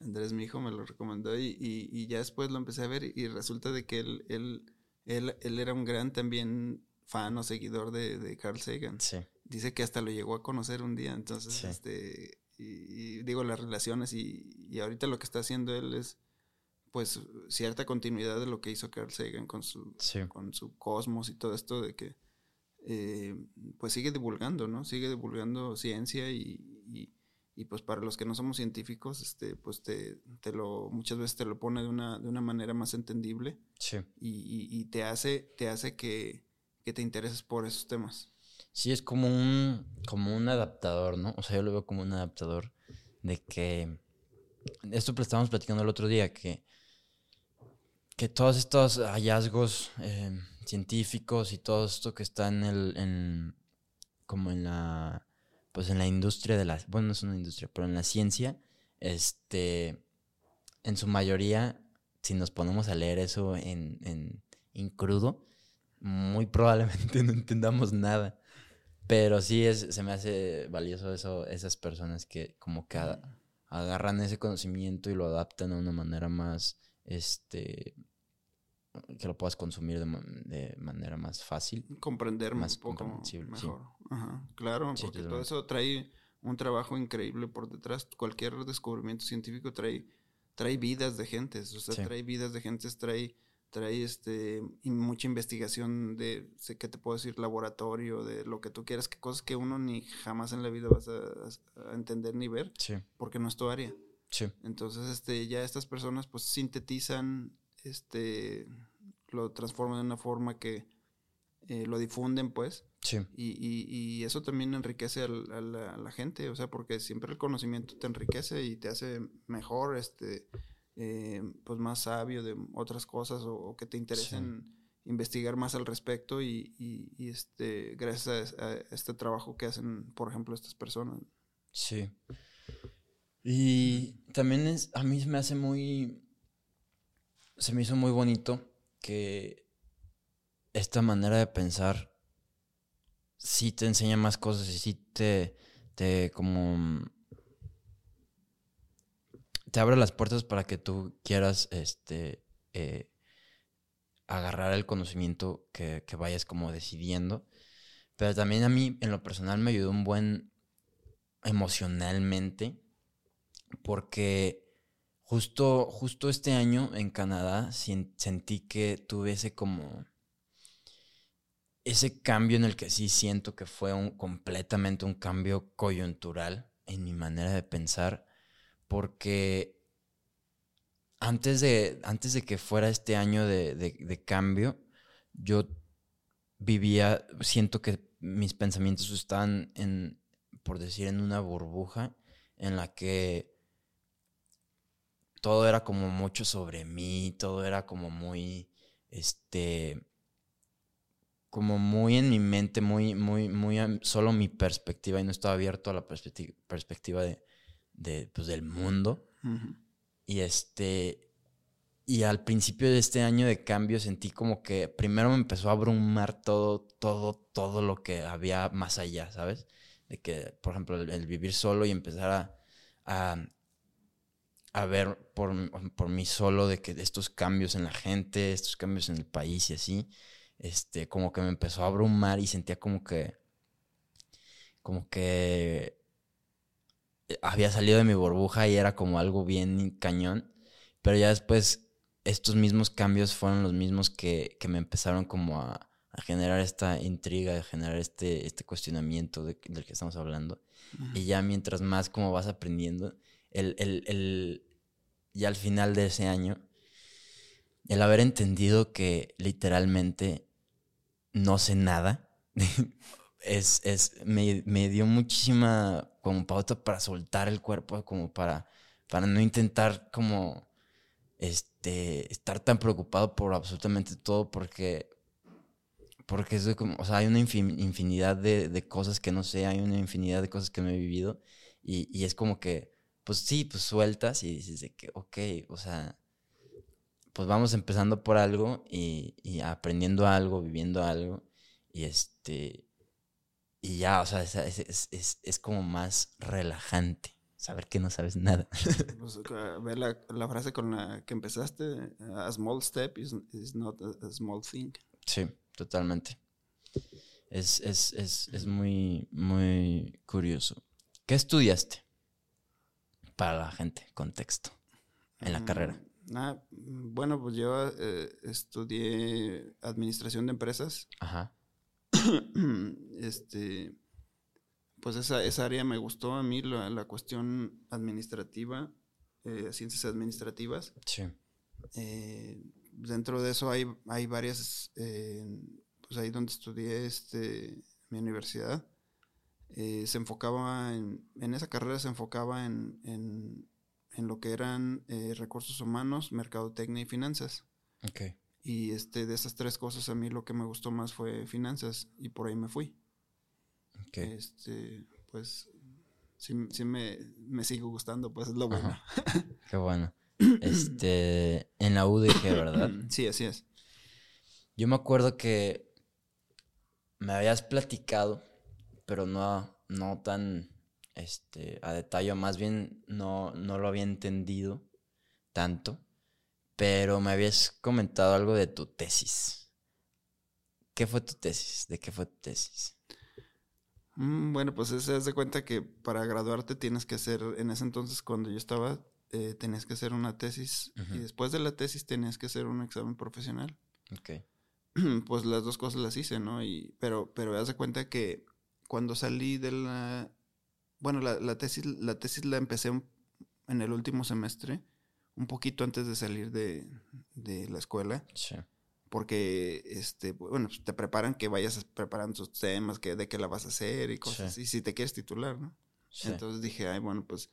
Andrés, mi hijo, me lo recomendó y, y, y, ya después lo empecé a ver y resulta de que él, él, él, él era un gran también fan o seguidor de, de Carl Sagan. Sí. Dice que hasta lo llegó a conocer un día, entonces, Sí. este, y, y digo, las relaciones y, y ahorita lo que está haciendo él es, pues, cierta continuidad de lo que hizo Carl Sagan con su, Sí. con su cosmos y todo esto de que, eh, pues, sigue divulgando, ¿no? Sigue divulgando ciencia y, y, y, pues, para los que no somos científicos, este, pues, te, te lo, muchas veces te lo pone de una, de una manera más entendible Sí. y, y, te hace, te hace que, que te intereses por esos temas. Sí, es como un, como un adaptador, ¿no? O sea, yo lo veo como un adaptador de que... Esto estábamos platicando el otro día, que, que todos estos hallazgos eh, científicos y todo esto que está en el... En, como en la... Pues en la industria de la... Bueno, no es una industria, pero en la ciencia, este... En su mayoría, si nos ponemos a leer eso en, en, en crudo, muy probablemente no entendamos nada. Pero sí es, se me hace valioso eso, esas personas que como que a- agarran ese conocimiento y lo adaptan a una manera más, este, que lo puedas consumir de, de manera más fácil. comprender Más un poco comprensible, sí. mejor. Ajá, claro, Sí, porque todo eso trae un trabajo increíble por detrás. Cualquier descubrimiento científico trae, trae vidas de gentes, o sea, Sí. trae vidas de gentes, trae, trae este y mucha investigación de, sé que te puedo decir, laboratorio, de lo que tú quieras, que cosas que uno ni jamás en la vida vas a, a entender ni ver, Sí, porque no es tu área. Sí, Entonces, este, ya estas personas pues sintetizan, este, lo transforman de una forma que eh, lo difunden, pues, sí, y, y, y eso también enriquece al- a, la, a la gente, o sea, porque siempre el conocimiento te enriquece y te hace mejor, este, eh, pues más sabio de otras cosas o, o que te interesen investigar más al respecto y, y, y, este, gracias a, a este trabajo que hacen, por ejemplo, estas personas. sí. Y también es, a mí me hace muy, se me hizo muy bonito que esta manera de pensar sí te enseña más cosas y sí te, te como te abre las puertas para que tú quieras este eh, agarrar el conocimiento que, que vayas como decidiendo. Pero también a mí, en lo personal, me ayudó un buen emocionalmente. Porque justo, justo este año en Canadá sentí que tuve ese como ese cambio en el que sí siento que fue un, completamente un cambio coyuntural en mi manera de pensar, porque antes de, antes de que fuera este año de, de- de cambio, yo vivía, siento que mis pensamientos estaban en, por decir, en una burbuja en la que todo era como mucho sobre mí, todo era como muy, este, como muy en mi mente, muy, muy, muy solo mi perspectiva y no estaba abierto a la perspecti- perspectiva de, de, pues, del mundo. Y este, y al principio de este año de cambio sentí como que primero me empezó a abrumar todo, todo, todo lo que había más allá, ¿sabes? De que, por ejemplo, el, el vivir solo y empezar a, a, a ver por, por mí solo de que estos cambios en la gente, estos cambios en el país y así, este, como que me empezó a abrumar y sentía como que, como que había salido de mi burbuja y era como algo bien cañón, pero ya después estos mismos cambios fueron los mismos que, que me empezaron como a, a generar esta intriga, a generar este, este cuestionamiento de- del que estamos hablando. Y ya mientras más como vas aprendiendo, el, el- el- y al final de ese año, el haber entendido que literalmente no sé nada, es, es me, me, dio muchísima como pauta para soltar el cuerpo, como para, para no intentar como este, estar tan preocupado por absolutamente todo, porque, porque es como, o sea, hay una infinidad de, de, cosas que no sé, hay una infinidad de cosas que no he vivido, y, y es como que, pues sí, pues sueltas y dices de que, ok, o sea, pues vamos empezando por algo y, y aprendiendo algo, viviendo algo, y este, y ya, o sea, es, es, es, es como más relajante saber que no sabes nada. Pues, ver la, la, frase con la que empezaste, a small step is, is not a, small thing. Sí, totalmente. Es, es, es, es muy, muy curioso. ¿Qué estudiaste? Para la gente, contexto, en la carrera. Ah, bueno, pues yo eh, estudié administración de empresas. Ajá. este, pues esa, esa, área me gustó a mí, la, la cuestión administrativa, eh, ciencias administrativas. Sí. Eh, dentro de eso hay, hay varias, pues ahí donde estudié este, mi universidad, se enfocaba en, en esa carrera se enfocaba en, en, en lo que eran recursos humanos, mercadotecnia y finanzas. Okay. Y este, de esas tres cosas a mí lo que me gustó más fue finanzas y por ahí me fui. Este, pues sí, me, me sigo gustando, pues es lo bueno. Qué bueno. Este, en la UDG, ¿verdad? Sí, así es. Yo me acuerdo que me habías platicado, pero no, no tan este, a detalle, más bien no, no lo había entendido tanto pero me habías comentado algo de tu tesis. ¿Qué fue tu tesis? ¿De qué fue tu tesis? Mm, bueno, pues se de cuenta que para graduarte tienes que hacer, en ese entonces cuando yo estaba, eh, tenías que hacer una tesis y después de la tesis tenías que hacer un examen profesional. Ok. Pues las dos cosas las hice, ¿no? Y, pero, pero das de cuenta que cuando salí de la, bueno, la, la tesis, la tesis la empecé en el último semestre un poquito antes de salir de, la escuela. Sí. Porque, este, bueno, pues, te preparan que vayas preparando tus temas, que de qué la vas a hacer y cosas Y si te quieres titular, ¿no? Entonces dije, ay, bueno, pues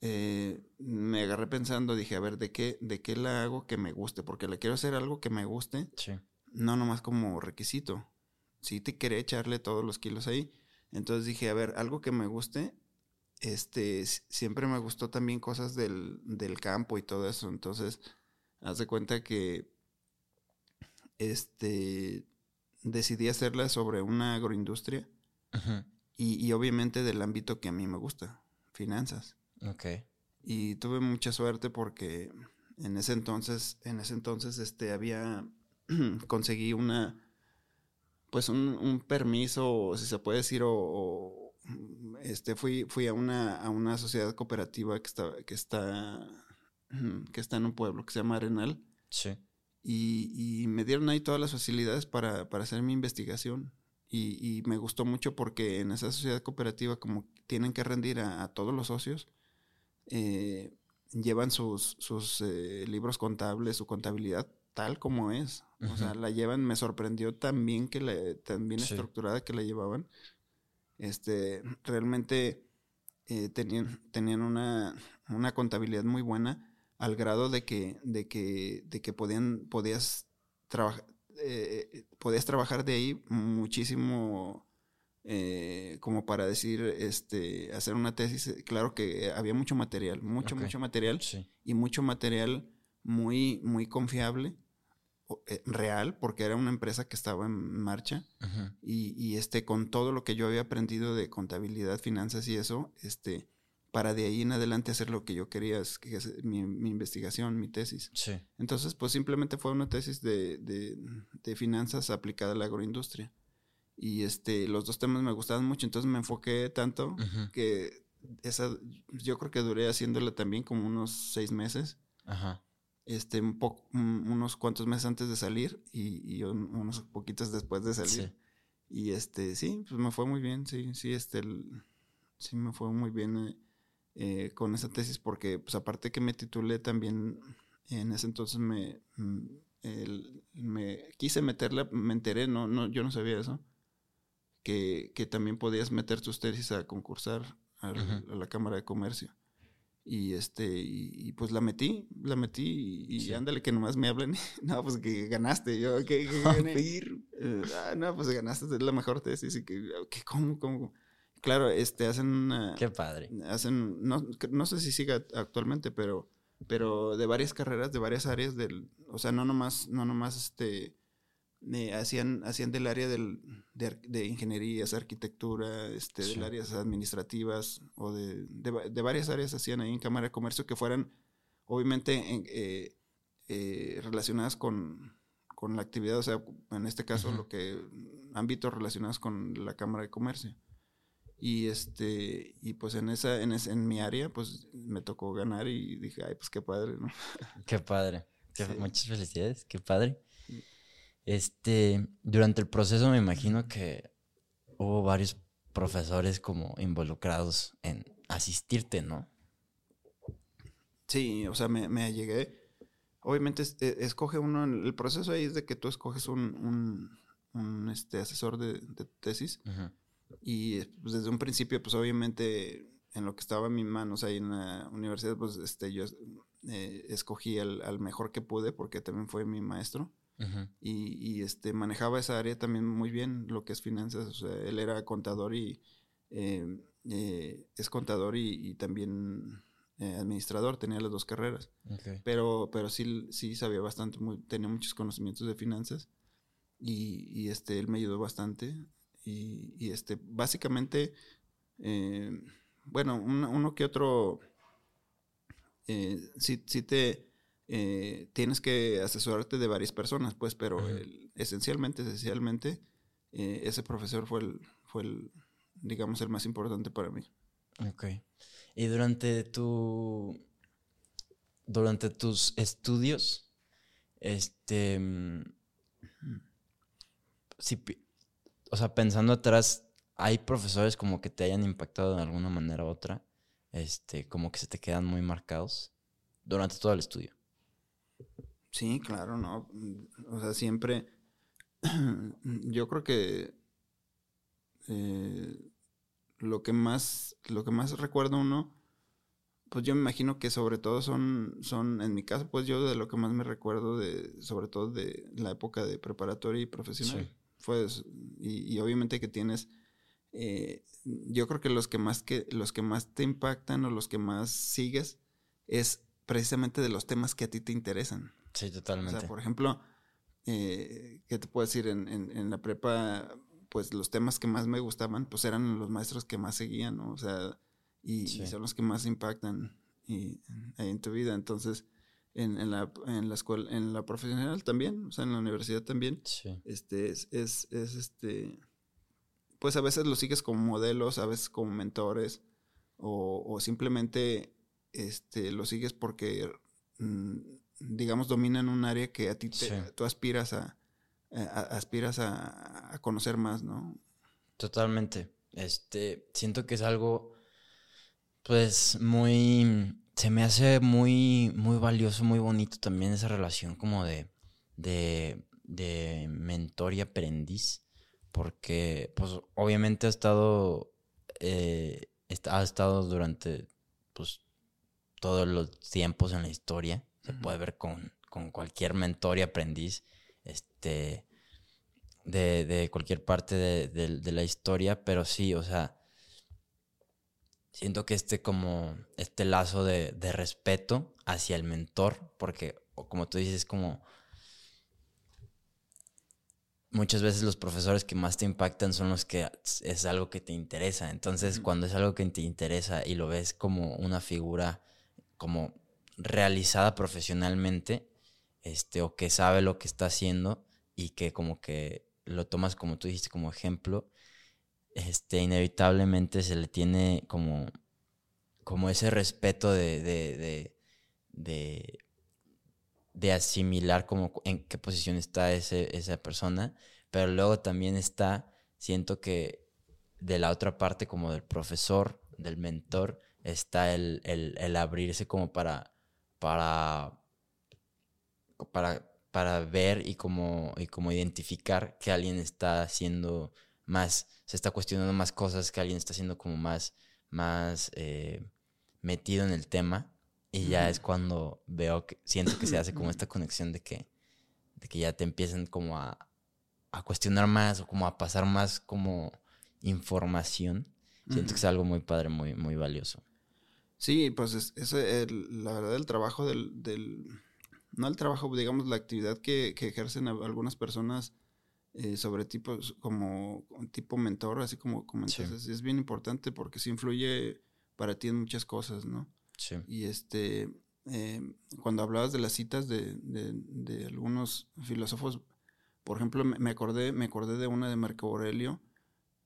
eh, me agarré pensando, dije, a ver, ¿de qué, ¿de qué la hago que me guste? Porque le quiero hacer algo que me guste, sí. no nomás como requisito. Sí te quería echarle todos los kilos ahí. Entonces dije, a ver, algo que me guste este, siempre me gustó también cosas del, del campo y todo eso. Entonces, haz de cuenta que este, decidí hacerla sobre una agroindustria y, y, obviamente del ámbito que a mí me gusta, finanzas. Ok. Y tuve mucha suerte porque en ese entonces, en ese entonces, este, había, conseguí una, pues un, un permiso, si se puede decir, o este, fui, fui a, una, a una sociedad cooperativa que está, que está, que está en un pueblo que se llama Arenal. Sí. Y, y me dieron ahí todas las facilidades para, para hacer mi investigación. Y, y, me gustó mucho porque en esa sociedad cooperativa, como tienen que rendir a, todos los socios, eh, llevan sus, sus eh, libros contables, su contabilidad tal como es. O sea, la llevan, me sorprendió también que la, tan bien estructurada que la llevaban. Este, realmente eh, tenían, tenían una, una, contabilidad muy buena al grado de que, de que, de que podían, podías, trabajar eh, podías trabajar de ahí muchísimo eh, como para decir, este, hacer una tesis. Claro que había mucho material, mucho, mucho material y mucho material muy, muy confiable eh, real, porque era una empresa que estaba en marcha. y, y, este, con todo lo que yo había aprendido de contabilidad, finanzas y eso, este, para de ahí en adelante hacer lo que yo quería, que es mi, mi, investigación, mi tesis. Sí. Entonces, pues simplemente fue una tesis de, de, de, finanzas aplicada a la agroindustria. Y este, los dos temas me gustaban mucho, entonces me enfoqué tanto que esa, yo creo que duré haciéndola también como unos seis meses. Ajá este, un unos cuantos meses antes de salir y, unos poquitos después de salir. Y este, sí, pues me fue muy bien, sí, sí, este, sí me fue muy bien. Eh, eh, con esa tesis porque, pues aparte que me titulé también, en ese entonces me, mm, me quise meterla, me enteré, no, no, yo no sabía eso, que, que también podías meter tus tesis a concursar a la Cámara de Comercio. Y este, y, pues la metí, la metí y, ándale que nomás me hablen. no, pues que ganaste. Yo, que, eh, ah, no, pues ganaste, es la mejor tesis. Y que, ¿cómo, cómo? Claro, este, hacen... Qué padre. Hacen, no, no sé si siga actualmente, pero, pero de varias carreras, de varias áreas del, o sea, no nomás, no nomás este, hacían, hacían del área del, de, de, ingenierías, arquitectura, este, del áreas administrativas o de, de, varias áreas hacían ahí en Cámara de Comercio que fueran obviamente eh, eh, relacionadas con, con, la actividad, o sea, en este caso lo que ámbitos relacionados con la Cámara de Comercio. Y este, y pues en esa, en, en mi área, pues me tocó ganar y dije, ay, pues qué padre, ¿no? Qué padre. Muchas felicidades, qué padre. Este, durante el proceso me imagino que hubo varios profesores como involucrados en asistirte, ¿no? Sí, o sea, me, me llegué. Obviamente e, escoge uno, el proceso ahí es de que tú escoges un, un, este, asesor de, tesis y pues, desde un principio, pues obviamente en lo que estaba en mis manos ahí en la universidad, pues este, yo eh, escogí al, al, mejor que pude porque también fue mi maestro y, este, manejaba esa área también muy bien, lo que es finanzas. O sea, él era contador y eh, eh, es contador y, también eh, administrador, tenía las dos carreras. Pero, pero sí, sí sabía bastante, tenía muchos conocimientos de finanzas y, este, él me ayudó bastante. Y, este, básicamente, bueno, uno, que otro, sí, sí te eh, tienes que asesorarte de varias personas, pues, pero esencialmente, esencialmente, eh, ese profesor fue el, fue el, digamos, el más importante para mí. Ok. Y durante tu, durante tus estudios, este, mm, si, o sea, pensando atrás, ¿hay profesores como que te hayan impactado de alguna manera u otra? Este, como que se te quedan muy marcados durante todo el estudio. Sí, claro, no. O sea, siempre. Yo creo que eh, lo que más. Lo que más recuerdo uno. Pues yo me imagino que sobre todo son. son. En mi caso, pues yo de lo que más me recuerdo de. sobre todo de la época de preparatoria y profesional. Fue y, obviamente que tienes. Eh, yo creo que los que más que. los que más te impactan o los que más sigues es precisamente de los temas que a ti te interesan. Sí, totalmente. O sea, por ejemplo, eh, ¿qué te puedo decir? En, en, la prepa, pues los temas que más me gustaban, pues eran los maestros que más seguían, ¿no? O sea, y, son los que más impactan y, en tu vida. Entonces, en, en, la, en la escuela, en la profesional también, o sea, en la universidad también, sí. este, es, es, es, este, pues a veces los sigues como modelos, a veces como mentores, o, o simplemente este, lo sigues porque mm, digamos, dominan un área que a ti te, tú aspiras a, aspiras a, conocer más, ¿no? Totalmente. Este, siento que es algo, pues, muy, se me hace muy, muy valioso, muy bonito también esa relación como de, de, de mentor y aprendiz, porque, pues, obviamente ha estado, eh, ha estado durante, pues, todos los tiempos en la historia se puede ver con, cualquier mentor y aprendiz este, de, cualquier parte de, la historia, pero sí, o sea, siento que este como, este lazo de, respeto hacia el mentor, porque como tú dices, como muchas veces los profesores que más te impactan son los que es algo que te interesa. Entonces, cuando es algo que te interesa y lo ves como una figura como realizada profesionalmente, este, o que sabe lo que está haciendo y que como que lo tomas como tú dijiste como ejemplo, este, inevitablemente se le tiene como, como ese respeto de, de, de, de, asimilar como en qué posición está ese, esa persona, pero luego también está, siento que de la otra parte como del profesor, del mentor, está el, el, abrirse como para, para, para, para ver y como, y como identificar que alguien está haciendo más, se está cuestionando más cosas, que alguien está haciendo como más, más eh, metido en el tema. Y ya es cuando veo que siento que se hace como esta conexión de que, de que ya te empiezan como a, a cuestionar más o como a pasar más como información. Siento que es algo muy padre, muy, muy valioso. Sí, pues es, es la verdad el trabajo del, del, no el trabajo, digamos la actividad que, que ejercen algunas personas eh, sobre tipos como tipo mentor, así como comentas, es, bien importante porque sí influye para ti en muchas cosas, ¿no? Sí. Y este, eh, cuando hablabas de las citas de, de, de, algunos filósofos, por ejemplo, me acordé, me acordé de una de Marco Aurelio,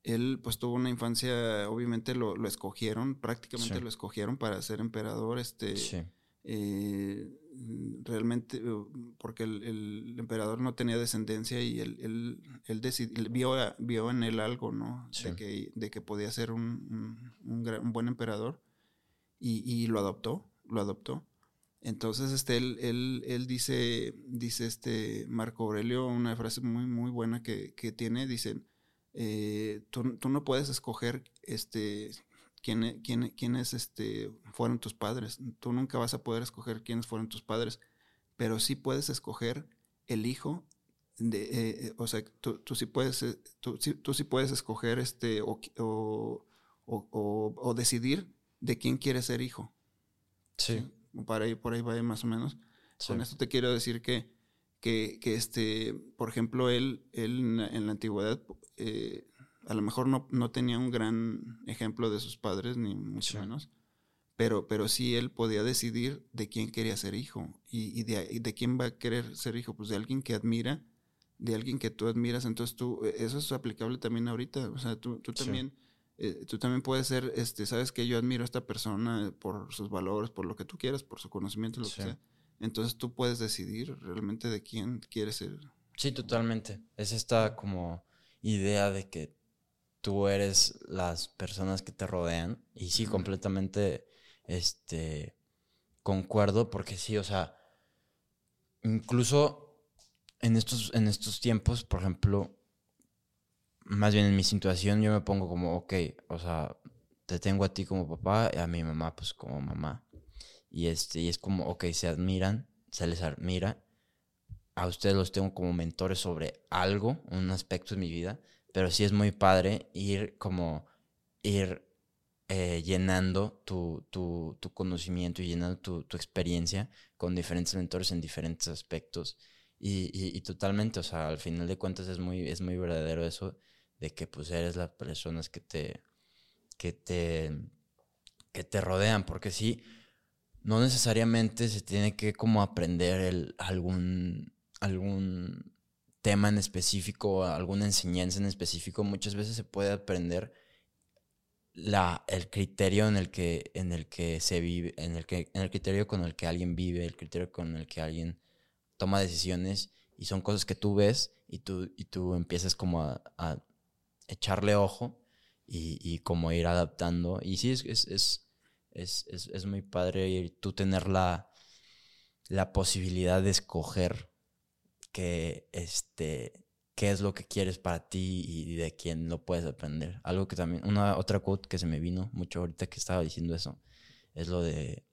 él pues tuvo una infancia, obviamente lo, lo escogieron, prácticamente lo escogieron para ser emperador, este, eh, realmente, porque el, emperador no tenía descendencia y él, él, él, vio, vio en él algo, ¿no? De, que, de que podía ser un, un, un, buen emperador y, y, lo adoptó, lo adoptó. Entonces, este, él, él, él, dice, dice este Marco Aurelio una frase muy, muy buena que, que tiene, dicen, eh, tú, tú, no puedes escoger este, quién, quién, quiénes este, fueron tus padres. Tú nunca vas a poder escoger quiénes fueron tus padres, pero sí puedes escoger el hijo. De, eh, eh, o sea, tú, tú, sí puedes, tú, tú, sí puedes escoger este, o, o, o, o, decidir de quién quieres ser hijo. Sí. Para ahí, por ahí va más o menos. Con esto te quiero decir que, que, que, este, por ejemplo, él, él en la antigüedad eh, a lo mejor no, no, tenía un gran ejemplo de sus padres, ni mucho menos, pero, pero sí él podía decidir de quién quería ser hijo y, y, de, de, quién va a querer ser hijo, pues de alguien que admira, de alguien que tú admiras, entonces tú, e, eso es aplicable también ahorita, o sea, tú, tú también... Eh, tú también puedes ser, este, sabes que yo admiro a esta persona por sus valores, por lo que tú quieras, por su conocimiento, lo que sea. Entonces tú puedes decidir realmente de quién quieres ser. Sí, totalmente. Es esta como idea de que tú eres las personas que te rodean. Y sí, completamente este, concuerdo, porque sí, o sea, incluso en estos, en estos tiempos, por ejemplo, más bien en mi situación, yo me pongo como, ok, o sea, te tengo a ti como papá y a mi mamá pues como mamá. Y, este, y es como, ok, se admiran, se les admira a ustedes los tengo como mentores sobre algo, un aspecto de mi vida, pero sí es muy padre ir como ir eh, llenando tu, tu, tu, conocimiento y llenando tu, tu, experiencia con diferentes mentores en diferentes aspectos. Y, y, totalmente, o sea, al final de cuentas es muy, es muy verdadero eso de que pues eres las personas que te, que te, que te rodean, porque sí, no necesariamente se tiene que como aprender el, algún algún tema en específico, alguna enseñanza en específico, muchas veces se puede aprender la, el criterio en el que, en el que se vive, en el que, en el criterio con el que alguien vive, el criterio con el que alguien toma decisiones, y son cosas que tú ves y tú, y tú empiezas como a, echarle ojo y, y, como ir adaptando. Y sí, es, es, es muy padre tú tener la, la posibilidad de escoger que este qué es lo que quieres para ti y de quién lo puedes aprender. Algo que también, una otra quote que se me vino mucho ahorita que estaba diciendo eso, es lo de,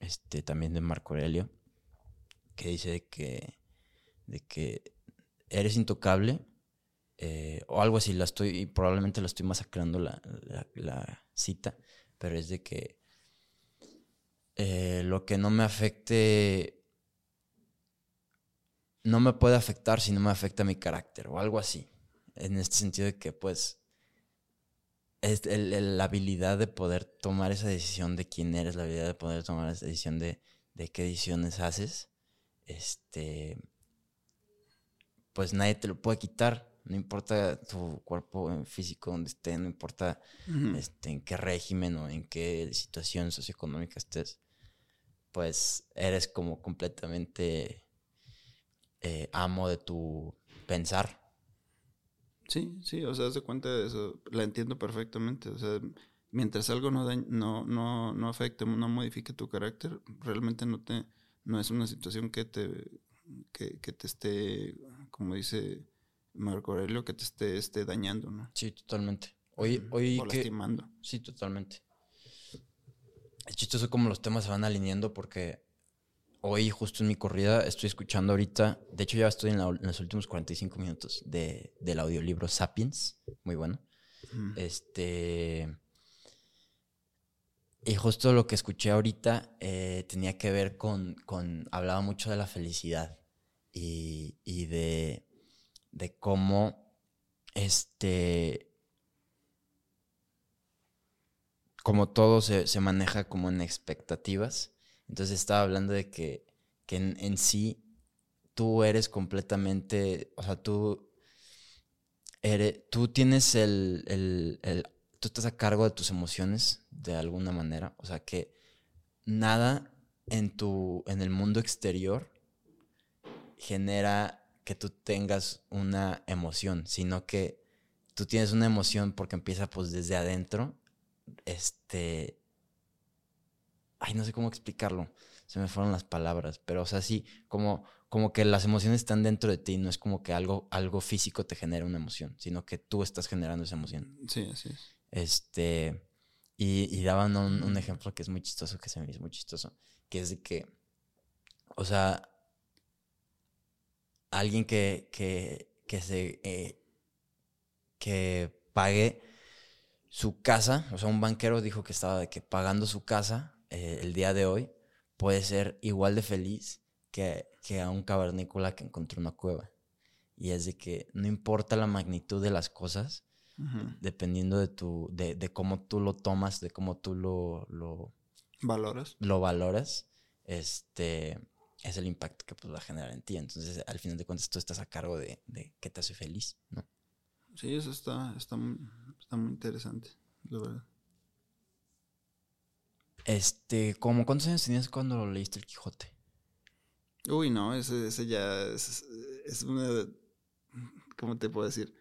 este, también de Marco Aurelio, que dice que, de que eres intocable, eh, o algo así, la estoy, probablemente la estoy masacrando la, la, cita, pero es de que eh, lo que no me afecte no me puede afectar si no me afecta mi carácter o algo así. En este sentido de que pues es la habilidad de poder tomar esa decisión de quién eres, la habilidad de poder tomar esa decisión de, de qué decisiones haces, este, pues nadie te lo puede quitar. No importa tu cuerpo físico donde esté, no importa este, en qué régimen o en qué situación socioeconómica estés, pues eres como completamente eh, amo de tu pensar. Sí, sí, o sea, haz de cuenta de eso, la entiendo perfectamente, o sea, mientras algo no, no, no, no afecte, no modifique tu carácter, realmente no te no es una situación que te, que, te esté, como dice Marco Aurelio, que te esté, esté dañando, ¿no? Sí, totalmente. Hoy, hoy o lastimando. Sí, totalmente. Es chistoso como los temas se van alineando porque hoy, justo en mi corrida, estoy escuchando ahorita, de hecho ya estoy en, los últimos 45 minutos de, del audiolibro Sapiens, muy bueno. Este y justo lo que escuché ahorita eh, tenía que ver con, hablaba mucho de la felicidad y, de, de, cómo, este, como todo se, maneja como en expectativas. Entonces estaba hablando de que, en, sí tú eres completamente, o sea, tú, eres, tú tienes el, el tú estás a cargo de tus emociones de alguna manera. O sea que nada en tu. en el mundo exterior genera que tú tengas una emoción, sino que tú tienes una emoción porque empieza pues desde adentro. Este. Ay, no sé cómo explicarlo. Se me fueron las palabras. Pero, o sea, sí, como, como que las emociones están dentro de ti. No es como que algo, algo físico te genera una emoción, sino que tú estás generando esa emoción. Sí, así es. Este, y, daban un, ejemplo que es muy chistoso, que se me hizo muy chistoso, que es de que, o sea, alguien que, que, se, eh, que pague su casa, o sea, un banquero dijo que estaba de que pagando su casa eh, el día de hoy puede ser igual de feliz que, que a un cavernícola que encontró una cueva. Y es de que no importa la magnitud de las cosas, dependiendo de tu, de, de, cómo tú lo tomas, de cómo tú lo, lo valoras. Lo valoras, este es el impacto que pues, va a generar en ti. Entonces, al final de cuentas, tú estás a cargo de, de qué te hace feliz, ¿no? Sí, eso está, está, está muy interesante, la verdad. Este, ¿cómo cuántos años tenías cuando leíste El Quijote? Uy, no, ese, ese ya es, es una, ¿cómo te puedo decir?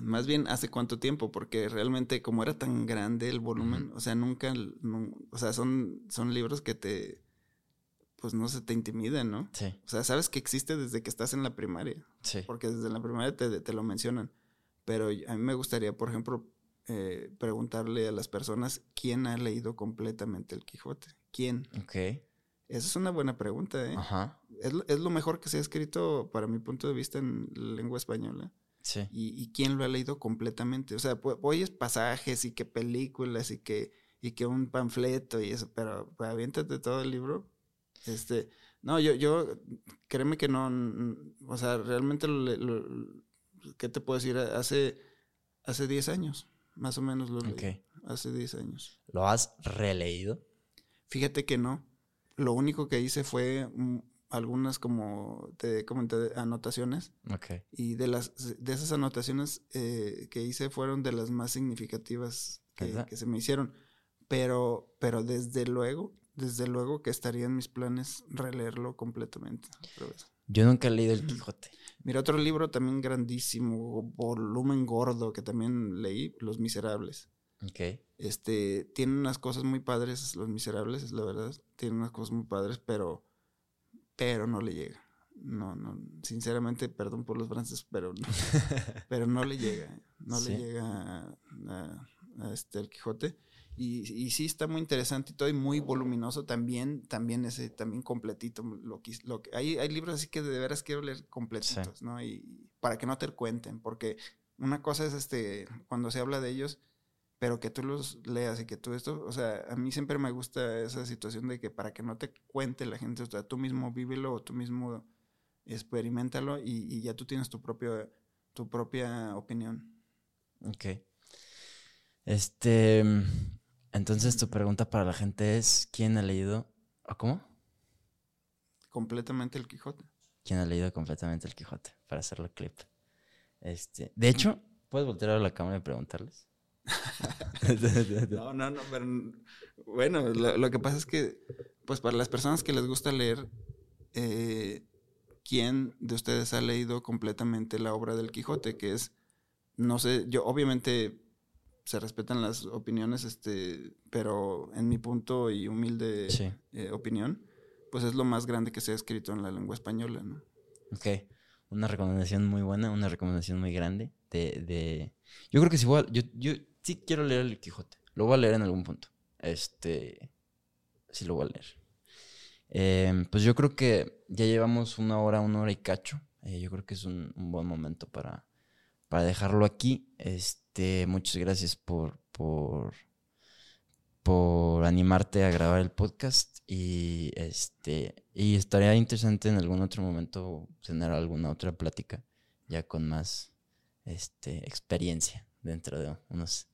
Más bien, ¿hace cuánto tiempo? Porque realmente como era tan grande el volumen, o sea, nunca, o sea, son, son libros que te, pues no se te intimidan, ¿no? Sí. O sea, sabes que existe desde que estás en la primaria. Sí. Porque desde la primaria te, te lo mencionan. Pero a mí me gustaría, por ejemplo, eh, preguntarle a las personas quién ha leído completamente el Quijote. ¿Quién? Ok. Esa es una buena pregunta, ¿eh? Ajá. Es, es lo mejor que se ha escrito, para mi punto de vista, en lengua española. Y, quién lo ha leído completamente. O sea, oyes pasajes y que películas y que, y que un panfleto y eso, pero pues, aviéntate todo el libro. Este, no, yo, yo, créeme que no, o sea, realmente, lo, ¿qué te puedo decir? Hace, hace 10 años, más o menos lo leí. Hace 10 años. ¿Lo has releído? Fíjate que no. Lo único que hice fue algunas como te comenté anotaciones. Y de las de esas anotaciones eh, que hice fueron de las más significativas que, se me hicieron. Pero, pero desde luego, desde luego que estaría en mis planes releerlo completamente. Yo nunca he leído El Quijote. Mira, otro libro también grandísimo, volumen gordo, que también leí, Los Miserables. Este, tiene unas cosas muy padres, Los Miserables, es la verdad. Tiene unas cosas muy padres, pero pero no le llega. No, no, sinceramente, perdón por los franceses, pero no, pero no le llega, no le llega a, este el Quijote. Y, y, sí está muy interesante y todo y muy voluminoso también, también ese, también completito. Lo que, lo que, hay, hay libros así que de veras quiero leer completitos, ¿no? Y para que no te cuenten, porque una cosa es este, cuando se habla de ellos, pero que tú los leas y que tú esto, o sea, a mí siempre me gusta esa situación de que para que no te cuente la gente, o sea, tú mismo vívelo o tú mismo experimentalo y, ya tú tienes tu propio, tu propia opinión. Ok. Este, entonces tu pregunta para la gente es, ¿quién ha leído, o cómo? Completamente el Quijote. ¿Quién ha leído completamente el Quijote? Para hacerlo clip. Este, de hecho, ¿puedes voltear a la cámara y preguntarles? no, no, no, pero bueno, lo, que pasa es que, pues para las personas que les gusta leer, eh, ¿quién de ustedes ha leído completamente la obra del Quijote? Que es, no sé, yo obviamente se respetan las opiniones, este, pero en mi punto y humilde eh, opinión, pues es lo más grande que se ha escrito en la lengua española, ¿no? Ok, una recomendación muy buena, una recomendación muy grande de... de... Yo creo que si voy a... Yo, yo sí quiero leer el Quijote, lo voy a leer en algún punto. Este... Sí lo voy a leer. Em, pues yo creo que ya llevamos una hora, una hora y cacho. Eh, yo creo que es un, un buen momento para, para dejarlo aquí. Este, muchas gracias por, por, por animarte a grabar el podcast y este y estaría interesante en algún otro momento tener alguna otra plática ya con más este experiencia dentro de unos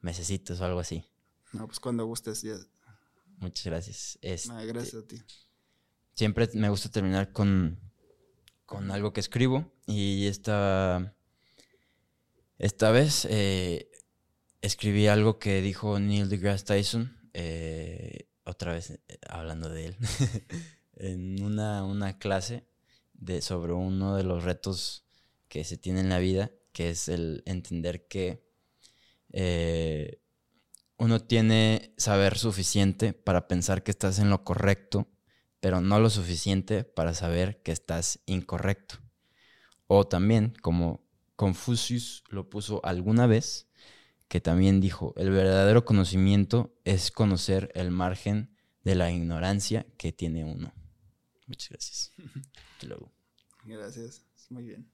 mesecitos o algo así. No, pues cuando gustes ya. Muchas gracias. Este, gracias a ti. Siempre me gusta terminar con, con algo que escribo y esta esta vez eh, escribí algo que dijo Neil deGrasse Tyson, eh, otra vez eh, hablando de él, en una, clase de, sobre uno de los retos que se tiene en la vida, que es el entender que uno tiene saber suficiente para pensar que estás en lo correcto, pero no lo suficiente para saber que estás incorrecto. O también, como Confucius lo puso alguna vez, que también dijo, el verdadero conocimiento es conocer el margen de la ignorancia que tiene uno. Muchas gracias. Gracias, muy bien.